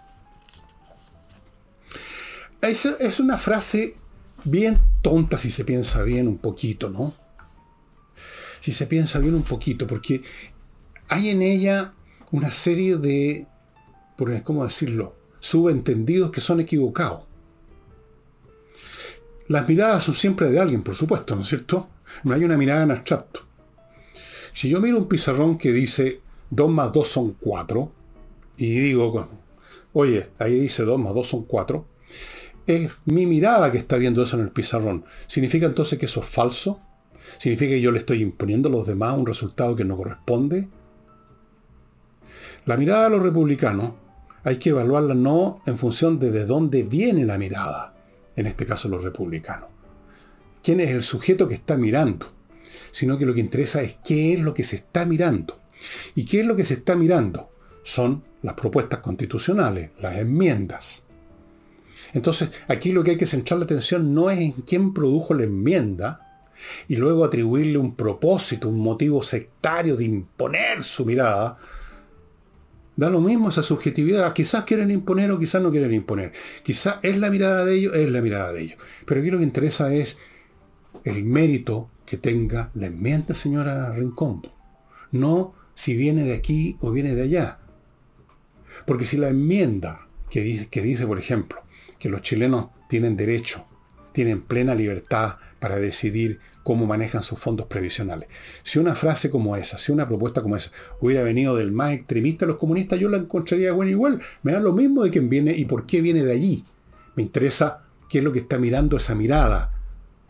Es, es una frase bien tonta si se piensa bien un poquito, ¿no? Si se piensa bien un poquito, porque hay en ella una serie de, ¿cómo decirlo?, subentendidos que son equivocados. Las miradas son siempre de alguien, por supuesto, ¿no es cierto? No hay una mirada en abstracto. Si yo miro un pizarrón que dice 2 más 2 son 4, y digo, oye, ahí dice 2 más 2 son 4, es mi mirada que está viendo eso en el pizarrón. ¿Significa entonces que eso es falso? ¿Significa que yo le estoy imponiendo a los demás un resultado que no corresponde? La mirada de los republicanos hay que evaluarla no en función de de dónde viene la mirada, en este caso los republicanos. ¿Quién es el sujeto que está mirando? sino que lo que interesa es qué es lo que se está mirando. ¿Y qué es lo que se está mirando? Son las propuestas constitucionales, las enmiendas. Entonces, aquí lo que hay que centrar la atención no es en quién produjo la enmienda y luego atribuirle un propósito, un motivo sectario de imponer su mirada. Da lo mismo esa subjetividad. Quizás quieren imponer o quizás no quieren imponer. Quizás es la mirada de ellos, es la mirada de ellos. Pero aquí lo que interesa es el mérito que tenga la enmienda, señora Rincón. No si viene de aquí o viene de allá. Porque si la enmienda que dice, que dice, por ejemplo, que los chilenos tienen derecho, tienen plena libertad para decidir cómo manejan sus fondos previsionales. Si una frase como esa, si una propuesta como esa hubiera venido del más extremista de los comunistas, yo la encontraría buena igual. Me da lo mismo de quién viene y por qué viene de allí. Me interesa qué es lo que está mirando esa mirada,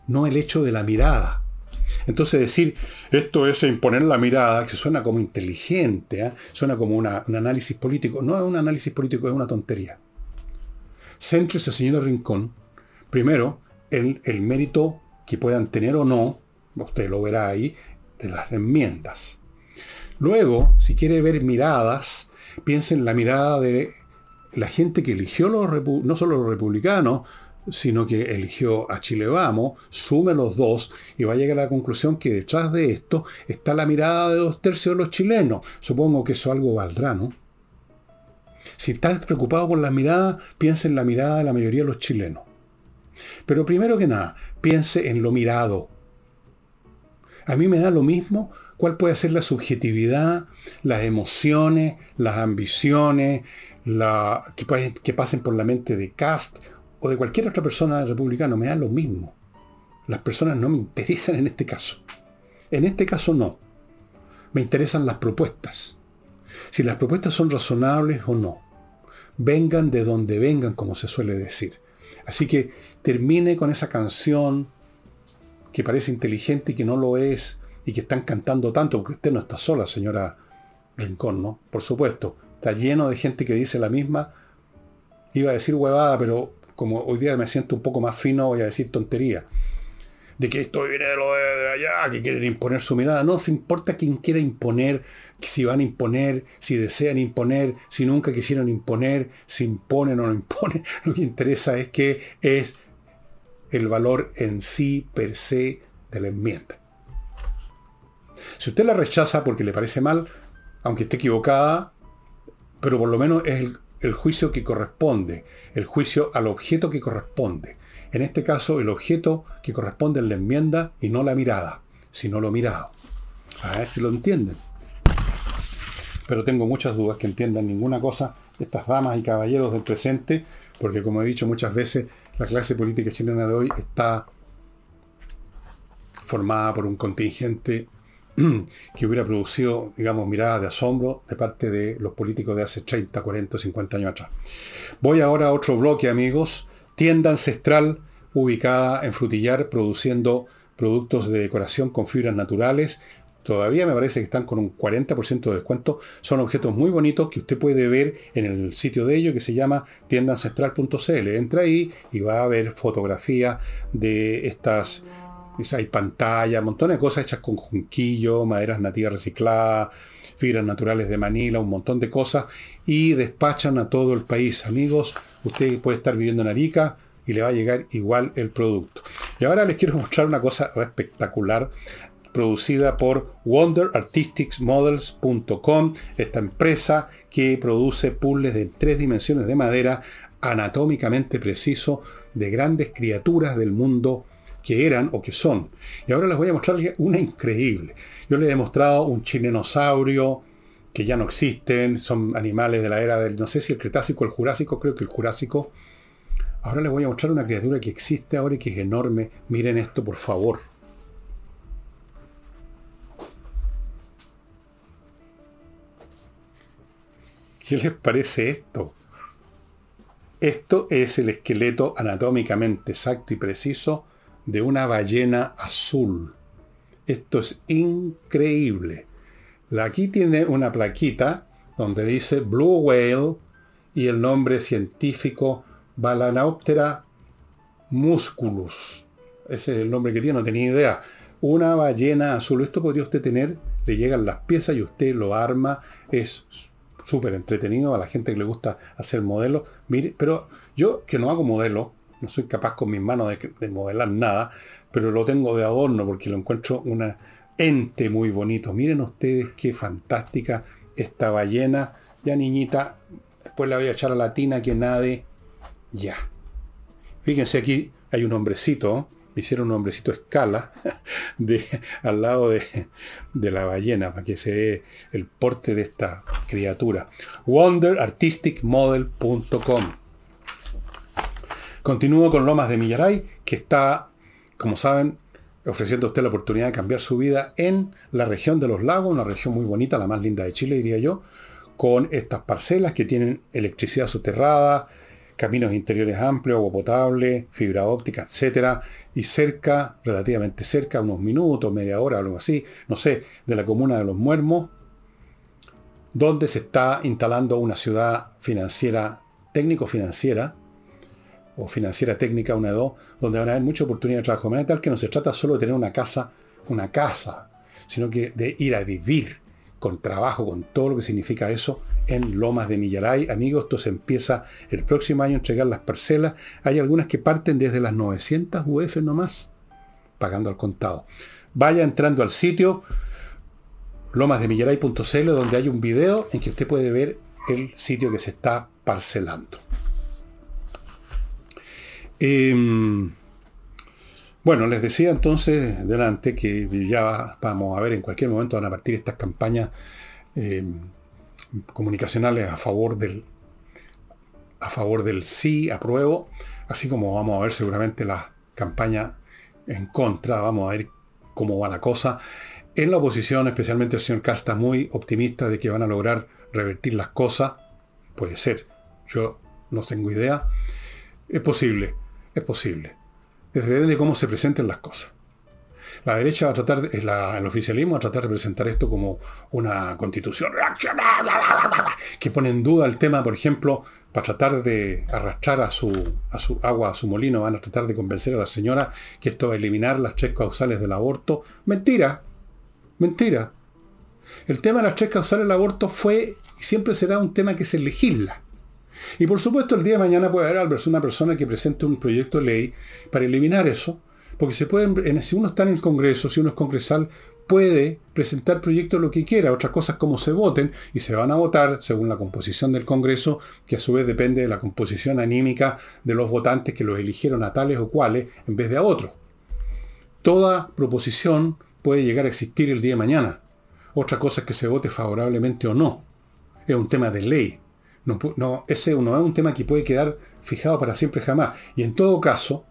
no el hecho de la mirada. Entonces decir, esto es imponer la mirada, que suena como inteligente, ¿eh? suena como un análisis político, no es un análisis político, es una tontería. Céntrese, señora Rincón, primero, en el mérito que puedan tener o no, usted lo verá ahí, de las enmiendas. Luego, si quiere ver miradas, piense en la mirada de la gente que eligió los no solo los republicanos, sino que eligió a Chile Vamos, sume los dos y va a llegar a la conclusión que detrás de esto está la mirada de dos tercios de los chilenos. Supongo que eso algo valdrá, ¿no? Si estás preocupado por la mirada, piense en la mirada de la mayoría de los chilenos. Pero primero que nada, piense en lo mirado. A mí me da lo mismo cuál puede ser la subjetividad, las emociones, las ambiciones, que, que pasen por la mente de Cast o de cualquier otra persona republicano, me da lo mismo. Las personas no me interesan en este caso. En este caso no. Me interesan las propuestas. Si las propuestas son razonables o no. Vengan de donde vengan, como se suele decir. Así que termine con esa canción que parece inteligente y que no lo es, y que están cantando tanto, porque usted no está sola, señora Rincón, ¿no? Por supuesto, está lleno de gente que dice la misma. Iba a decir huevada, pero como hoy día me siento un poco más fino, voy a decir tontería. De que esto viene de de allá, que quieren imponer su mirada. No se importa quién quiera imponer, si van a imponer, si desean imponer, si nunca quisieron imponer, si imponen o no imponen. Lo que interesa es que es el valor en sí per se de la enmienda. Si usted la rechaza porque le parece mal, aunque esté equivocada, pero por lo menos es el juicio que corresponde, el juicio al objeto que corresponde. En este caso, el objeto que corresponde es la enmienda y no la mirada, sino lo mirado. A ver si lo entienden. Pero tengo muchas dudas que entiendan ninguna cosa estas damas y caballeros del presente, porque como he dicho muchas veces, la clase política chilena de hoy está formada por un contingente que hubiera producido, digamos, miradas de asombro de parte de los políticos de hace 30, 40, 50 años atrás. Voy ahora a otro bloque, amigos. Tienda ancestral ubicada en Frutillar, produciendo productos de decoración con fibras naturales, todavía me parece que están con un 40% de descuento. Son objetos muy bonitos que usted puede ver en el sitio de ellos que se llama tiendancestral.cl. Entra ahí y va a ver fotografías de estas hay pantalla, montones de cosas hechas con junquillo, maderas nativas recicladas, fibras naturales de Manila, un montón de cosas, y despachan a todo el país. Amigos, usted puede estar viviendo en Arica y le va a llegar igual el producto. Y ahora les quiero mostrar una cosa espectacular producida por wonderartisticsmodels.com, esta empresa que produce puzzles de tres dimensiones de madera anatómicamente preciso de grandes criaturas del mundo que eran o que son. Y ahora les voy a mostrar una increíble. Yo les he mostrado un chilenosaurio que ya no existen, son animales de la era del, no sé si el Cretácico o el Jurásico, creo que el Jurásico. Ahora les voy a mostrar una criatura que existe ahora y que es enorme. Miren esto, por favor. ¿Qué les parece esto? Esto es el esqueleto anatómicamente exacto y preciso de una ballena azul. Esto es increíble. Aquí tiene una plaquita donde dice Blue Whale y el nombre científico Balanaoptera musculus. Ese es el nombre que tiene, no tenía idea. Una ballena azul. Esto podría usted tener, le llegan las piezas y usted lo arma. Es súper entretenido a la gente que le gusta hacer modelos. Mire, pero yo que no hago modelo, no soy capaz con mis manos de, modelar nada, pero lo tengo de adorno porque lo encuentro una ente muy bonito. Miren ustedes qué fantástica esta ballena. Ya niñita, después la voy a echar a la tina que nade. Ya. Fíjense aquí hay un hombrecito, me hicieron un hombrecito escala de, al lado de, de, la ballena para que se ve el porte de esta criatura. wonderartisticmodel.com Continúo con Lomas de Millaray, que está, como saben, ofreciendo a usted la oportunidad de cambiar su vida en la región de los lagos, una región muy bonita, la más linda de Chile, diría yo, con estas parcelas que tienen electricidad soterrada, caminos interiores amplios, agua potable, fibra óptica, etcétera, y cerca, relativamente cerca, unos minutos, media hora, algo así, no sé, de la comuna de Los Muermos, donde se está instalando una ciudad financiera, técnico-financiera, o financiera técnica, una de dos, donde van a haber mucha oportunidad de trabajo. De tal que no se trata solo de tener una casa, una casa, sino que de ir a vivir con trabajo, con todo lo que significa eso, en Lomas de Millaray. Amigos, esto se empieza el próximo año a entregar las parcelas. Hay algunas que parten desde las 900 UF nomás, pagando al contado. Vaya entrando al sitio lomasdemillaray.cl donde hay un video en que usted puede ver el sitio que se está parcelando. Em, bueno, les decía entonces delante que ya vamos a ver en cualquier momento van a partir estas campañas em, comunicacionales a favor del a favor del sí, apruebo, así como vamos a ver seguramente la campaña en contra, vamos a ver cómo va la cosa. En la oposición, especialmente el señor Casta, muy optimista de que van a lograr revertir las cosas. Puede ser, yo no tengo idea. Es posible. Es posible. Depende de cómo se presenten las cosas. La derecha va a tratar, de, el oficialismo va a tratar de presentar esto como una constitución reaccionada, que pone en duda el tema, por ejemplo, para tratar de arrastrar a su, a su agua, a su molino, van a tratar de convencer a la señora que esto va a eliminar las tres causales del aborto. Mentira, mentira. El tema de las tres causales del aborto fue y siempre será un tema que se legisla. Y por supuesto, el día de mañana puede haber una persona que presente un proyecto de ley para eliminar eso, porque se pueden, si uno está en el Congreso, si uno es congresal, puede presentar proyectos lo que quiera, otras cosas como se voten y se van a votar según la composición del Congreso, que a su vez depende de la composición anímica de los votantes que los eligieron a tales o cuales en vez de a otros. Toda proposición puede llegar a existir el día de mañana. Otra cosa es que se vote favorablemente o no. Es un tema de ley. No, ese no es un tema que puede quedar fijado para siempre jamás. Y en todo caso,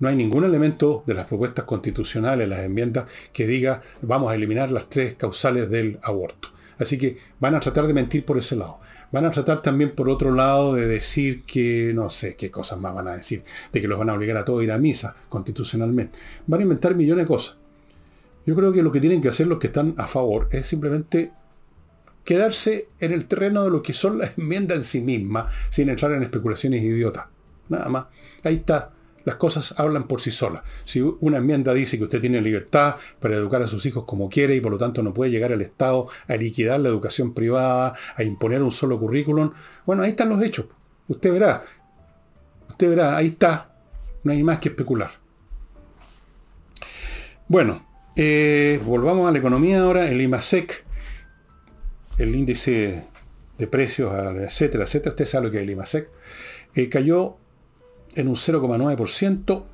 no hay ningún elemento de las propuestas constitucionales, las enmiendas, que diga vamos a eliminar las tres causales del aborto. Así que van a tratar de mentir por ese lado. Van a tratar también por otro lado de decir que, no sé qué cosas más van a decir, de que los van a obligar a todos a ir a misa constitucionalmente. Van a inventar millones de cosas. Yo creo que lo que tienen que hacer los que están a favor es simplemente quedarse en el terreno de lo que son las enmiendas en sí mismas, sin entrar en especulaciones idiotas. Nada más. Ahí está. Las cosas hablan por sí solas. Si una enmienda dice que usted tiene libertad para educar a sus hijos como quiere y por lo tanto no puede llegar al Estado a liquidar la educación privada, a imponer un solo currículum, bueno, ahí están los hechos. Usted verá. Usted verá, ahí está. No hay más que especular. Bueno, eh, volvamos a la economía ahora. El IMASEC, el índice de precios, etcétera, etcétera. Usted sabe lo que es el IMASEC. Eh, cayó en un 0,9%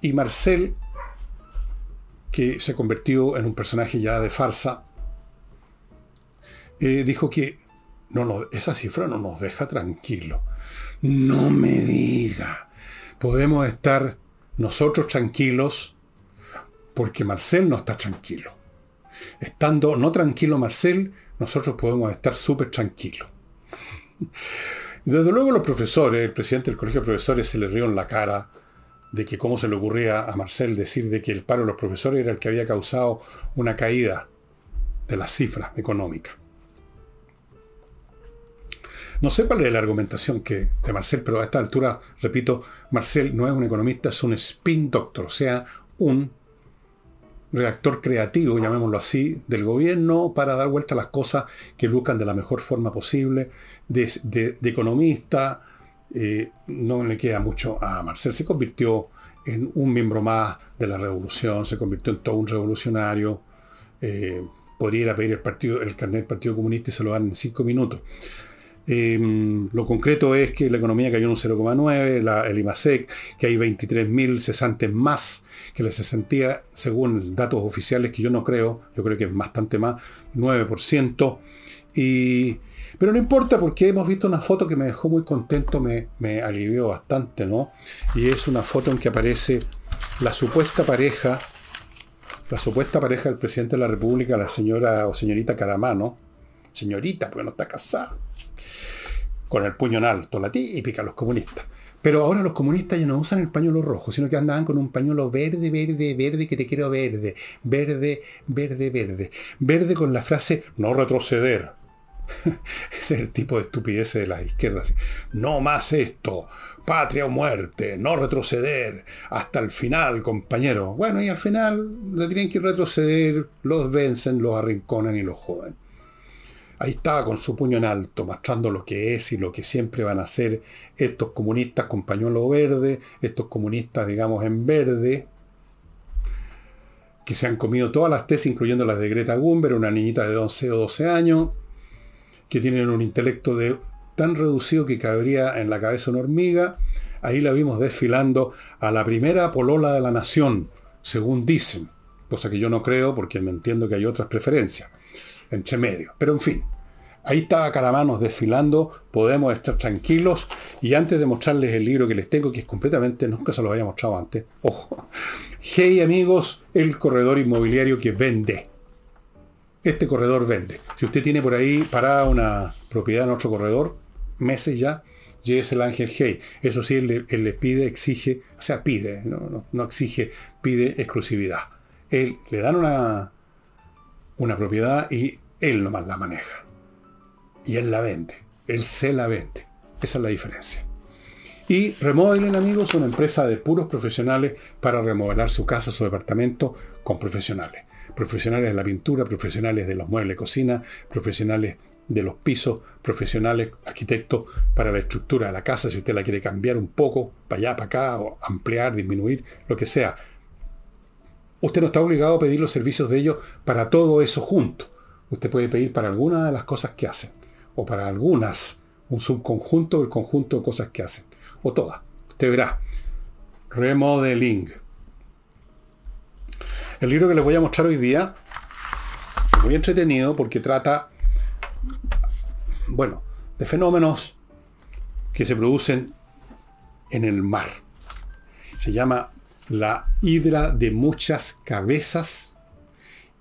y Marcel, que se convirtió en un personaje ya de farsa, eh, dijo que no, no, esa cifra no nos deja tranquilos. No me diga. Podemos estar nosotros tranquilos porque Marcel no está tranquilo. Estando no tranquilo Marcel, nosotros podemos estar súper tranquilos. Desde luego los profesores, el presidente del colegio de profesores se le rió en la cara de que cómo se le ocurría a Marcel decir de que el paro de los profesores era el que había causado una caída de las cifras económicas. No sé cuál es la argumentación que, de Marcel, pero a esta altura, repito, Marcel no es un economista, es un spin doctor, o sea, un redactor creativo, llamémoslo así, del gobierno para dar vuelta a las cosas que buscan de la mejor forma posible, de, economista. Eh, no le queda mucho a Marcel. Se convirtió en un miembro más de la revolución, se convirtió en todo un revolucionario. Eh, podría ir a pedir el, partido, el carnet del Partido Comunista y se lo dan en cinco minutos. Em, lo concreto es que la economía cayó un 0,9, el IMASEC, que hay 23.000 cesantes más que la cesantía, según datos oficiales, que yo no creo, yo creo que es bastante más, 9%. Y, pero no importa porque hemos visto una foto que me dejó muy contento, me, me alivió bastante, ¿no? Y es una foto en que aparece la supuesta pareja, la supuesta pareja del presidente de la República, la señora o señorita Caramano, señorita, porque no está casada, con el puño en alto, la típica, los comunistas. Pero ahora los comunistas ya no usan el pañuelo rojo, sino que andaban con un pañuelo verde, verde, verde, que te quiero verde, verde, verde, verde. Verde con la frase no retroceder. Ese es el tipo de estupidez de las izquierdas. No más esto, patria o muerte, no retroceder, hasta el final, compañero. Bueno, y al final le tienen que retroceder, los vencen, los arrinconan y los joden. Ahí estaba con su puño en alto, mostrando lo que es y lo que siempre van a ser estos comunistas con pañuelo verde, estos comunistas, digamos, en verde, que se han comido todas las tesis, incluyendo las de Greta Thunberg, una niñita de 11 o 12 años, que tienen un intelecto de, tan reducido que cabría en la cabeza una hormiga. Ahí la vimos desfilando a la primera polola de la nación, según dicen, cosa que yo no creo porque me entiendo que hay otras preferencias entre medio. Pero en fin, ahí está Caramanos desfilando, podemos estar tranquilos. Y antes de mostrarles el libro que les tengo, que es completamente, nunca se lo había mostrado antes, ojo, hey amigos, el corredor inmobiliario que vende. Este corredor vende. Si usted tiene por ahí parada una propiedad en otro corredor, meses ya, llévese el Ángel Hey. Eso sí, él, le pide, exige, o sea, pide, no, no exige, pide exclusividad. Él le dan una, una propiedad y él nomás la maneja. Y él la vende. Él se la vende. Esa es la diferencia. Y Remodeling, amigos, una empresa de puros profesionales para remodelar su casa, su departamento con profesionales. Profesionales de la pintura, profesionales de los muebles de cocina, profesionales de los pisos, profesionales, arquitectos para la estructura de la casa, si usted la quiere cambiar un poco, para allá, para acá, o ampliar, disminuir, lo que sea. Usted no está obligado a pedir los servicios de ellos para todo eso junto. Usted puede pedir para alguna de las cosas que hacen, o para algunas, un subconjunto del conjunto de cosas que hacen, o todas. Usted verá. Remodeling. El libro que les voy a mostrar hoy día muy entretenido porque trata, bueno, de fenómenos que se producen en el mar. Se llama la hidra de muchas cabezas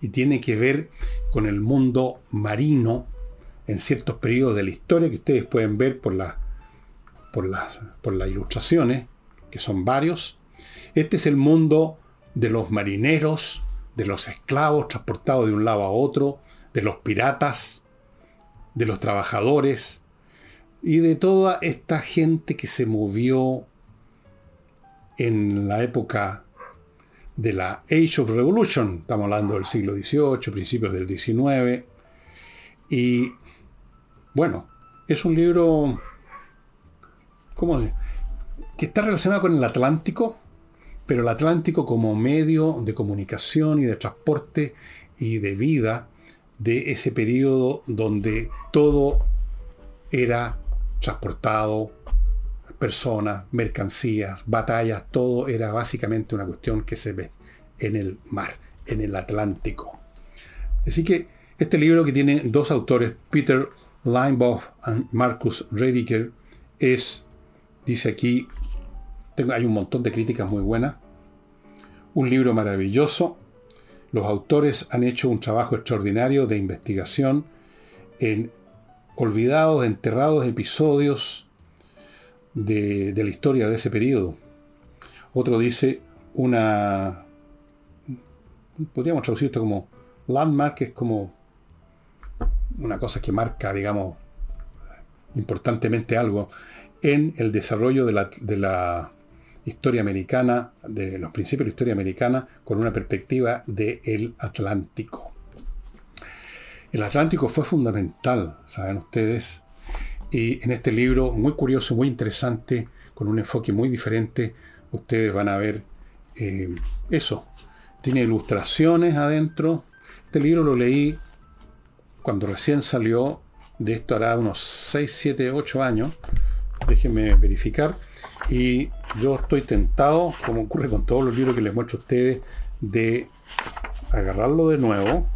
y tiene que ver con el mundo marino en ciertos periodos de la historia que ustedes pueden ver por, por, las, por las ilustraciones, que son varios. Este es el mundo de los marineros, de los esclavos transportados de un lado a otro, de los piratas, de los trabajadores y de toda esta gente que se movió en la época de la Age of Revolution, estamos hablando del siglo XVIII, principios del XIX, y bueno, es un libro ¿cómo que está relacionado con el Atlántico, pero el Atlántico como medio de comunicación y de transporte y de vida de ese periodo donde todo era transportado, personas, mercancías, batallas, todo era básicamente una cuestión que se ve en el mar, en el Atlántico. Así que este libro que tiene dos autores, Peter Leinbach y Marcus Rediker, es, dice aquí, hay un montón de críticas muy buenas, un libro maravilloso, los autores han hecho un trabajo extraordinario de investigación en olvidados, enterrados episodios de, la historia de ese periodo. Otro dice una, podríamos traducir esto como landmark, es como una cosa que marca, digamos, importantemente algo en el desarrollo de la, historia americana, de los principios de la historia americana, con una perspectiva del Atlántico. El Atlántico fue fundamental, saben ustedes, y en este libro, muy curioso, muy interesante, con un enfoque muy diferente, ustedes van a ver eh, eso. Tiene ilustraciones adentro. Este libro lo leí cuando recién salió, de esto hará unos 6, 7, 8 años. Déjenme verificar. Y yo estoy tentado, como ocurre con todos los libros que les muestro a ustedes, de agarrarlo de nuevo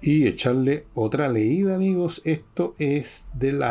y echarle otra leída, amigos. Esto es de la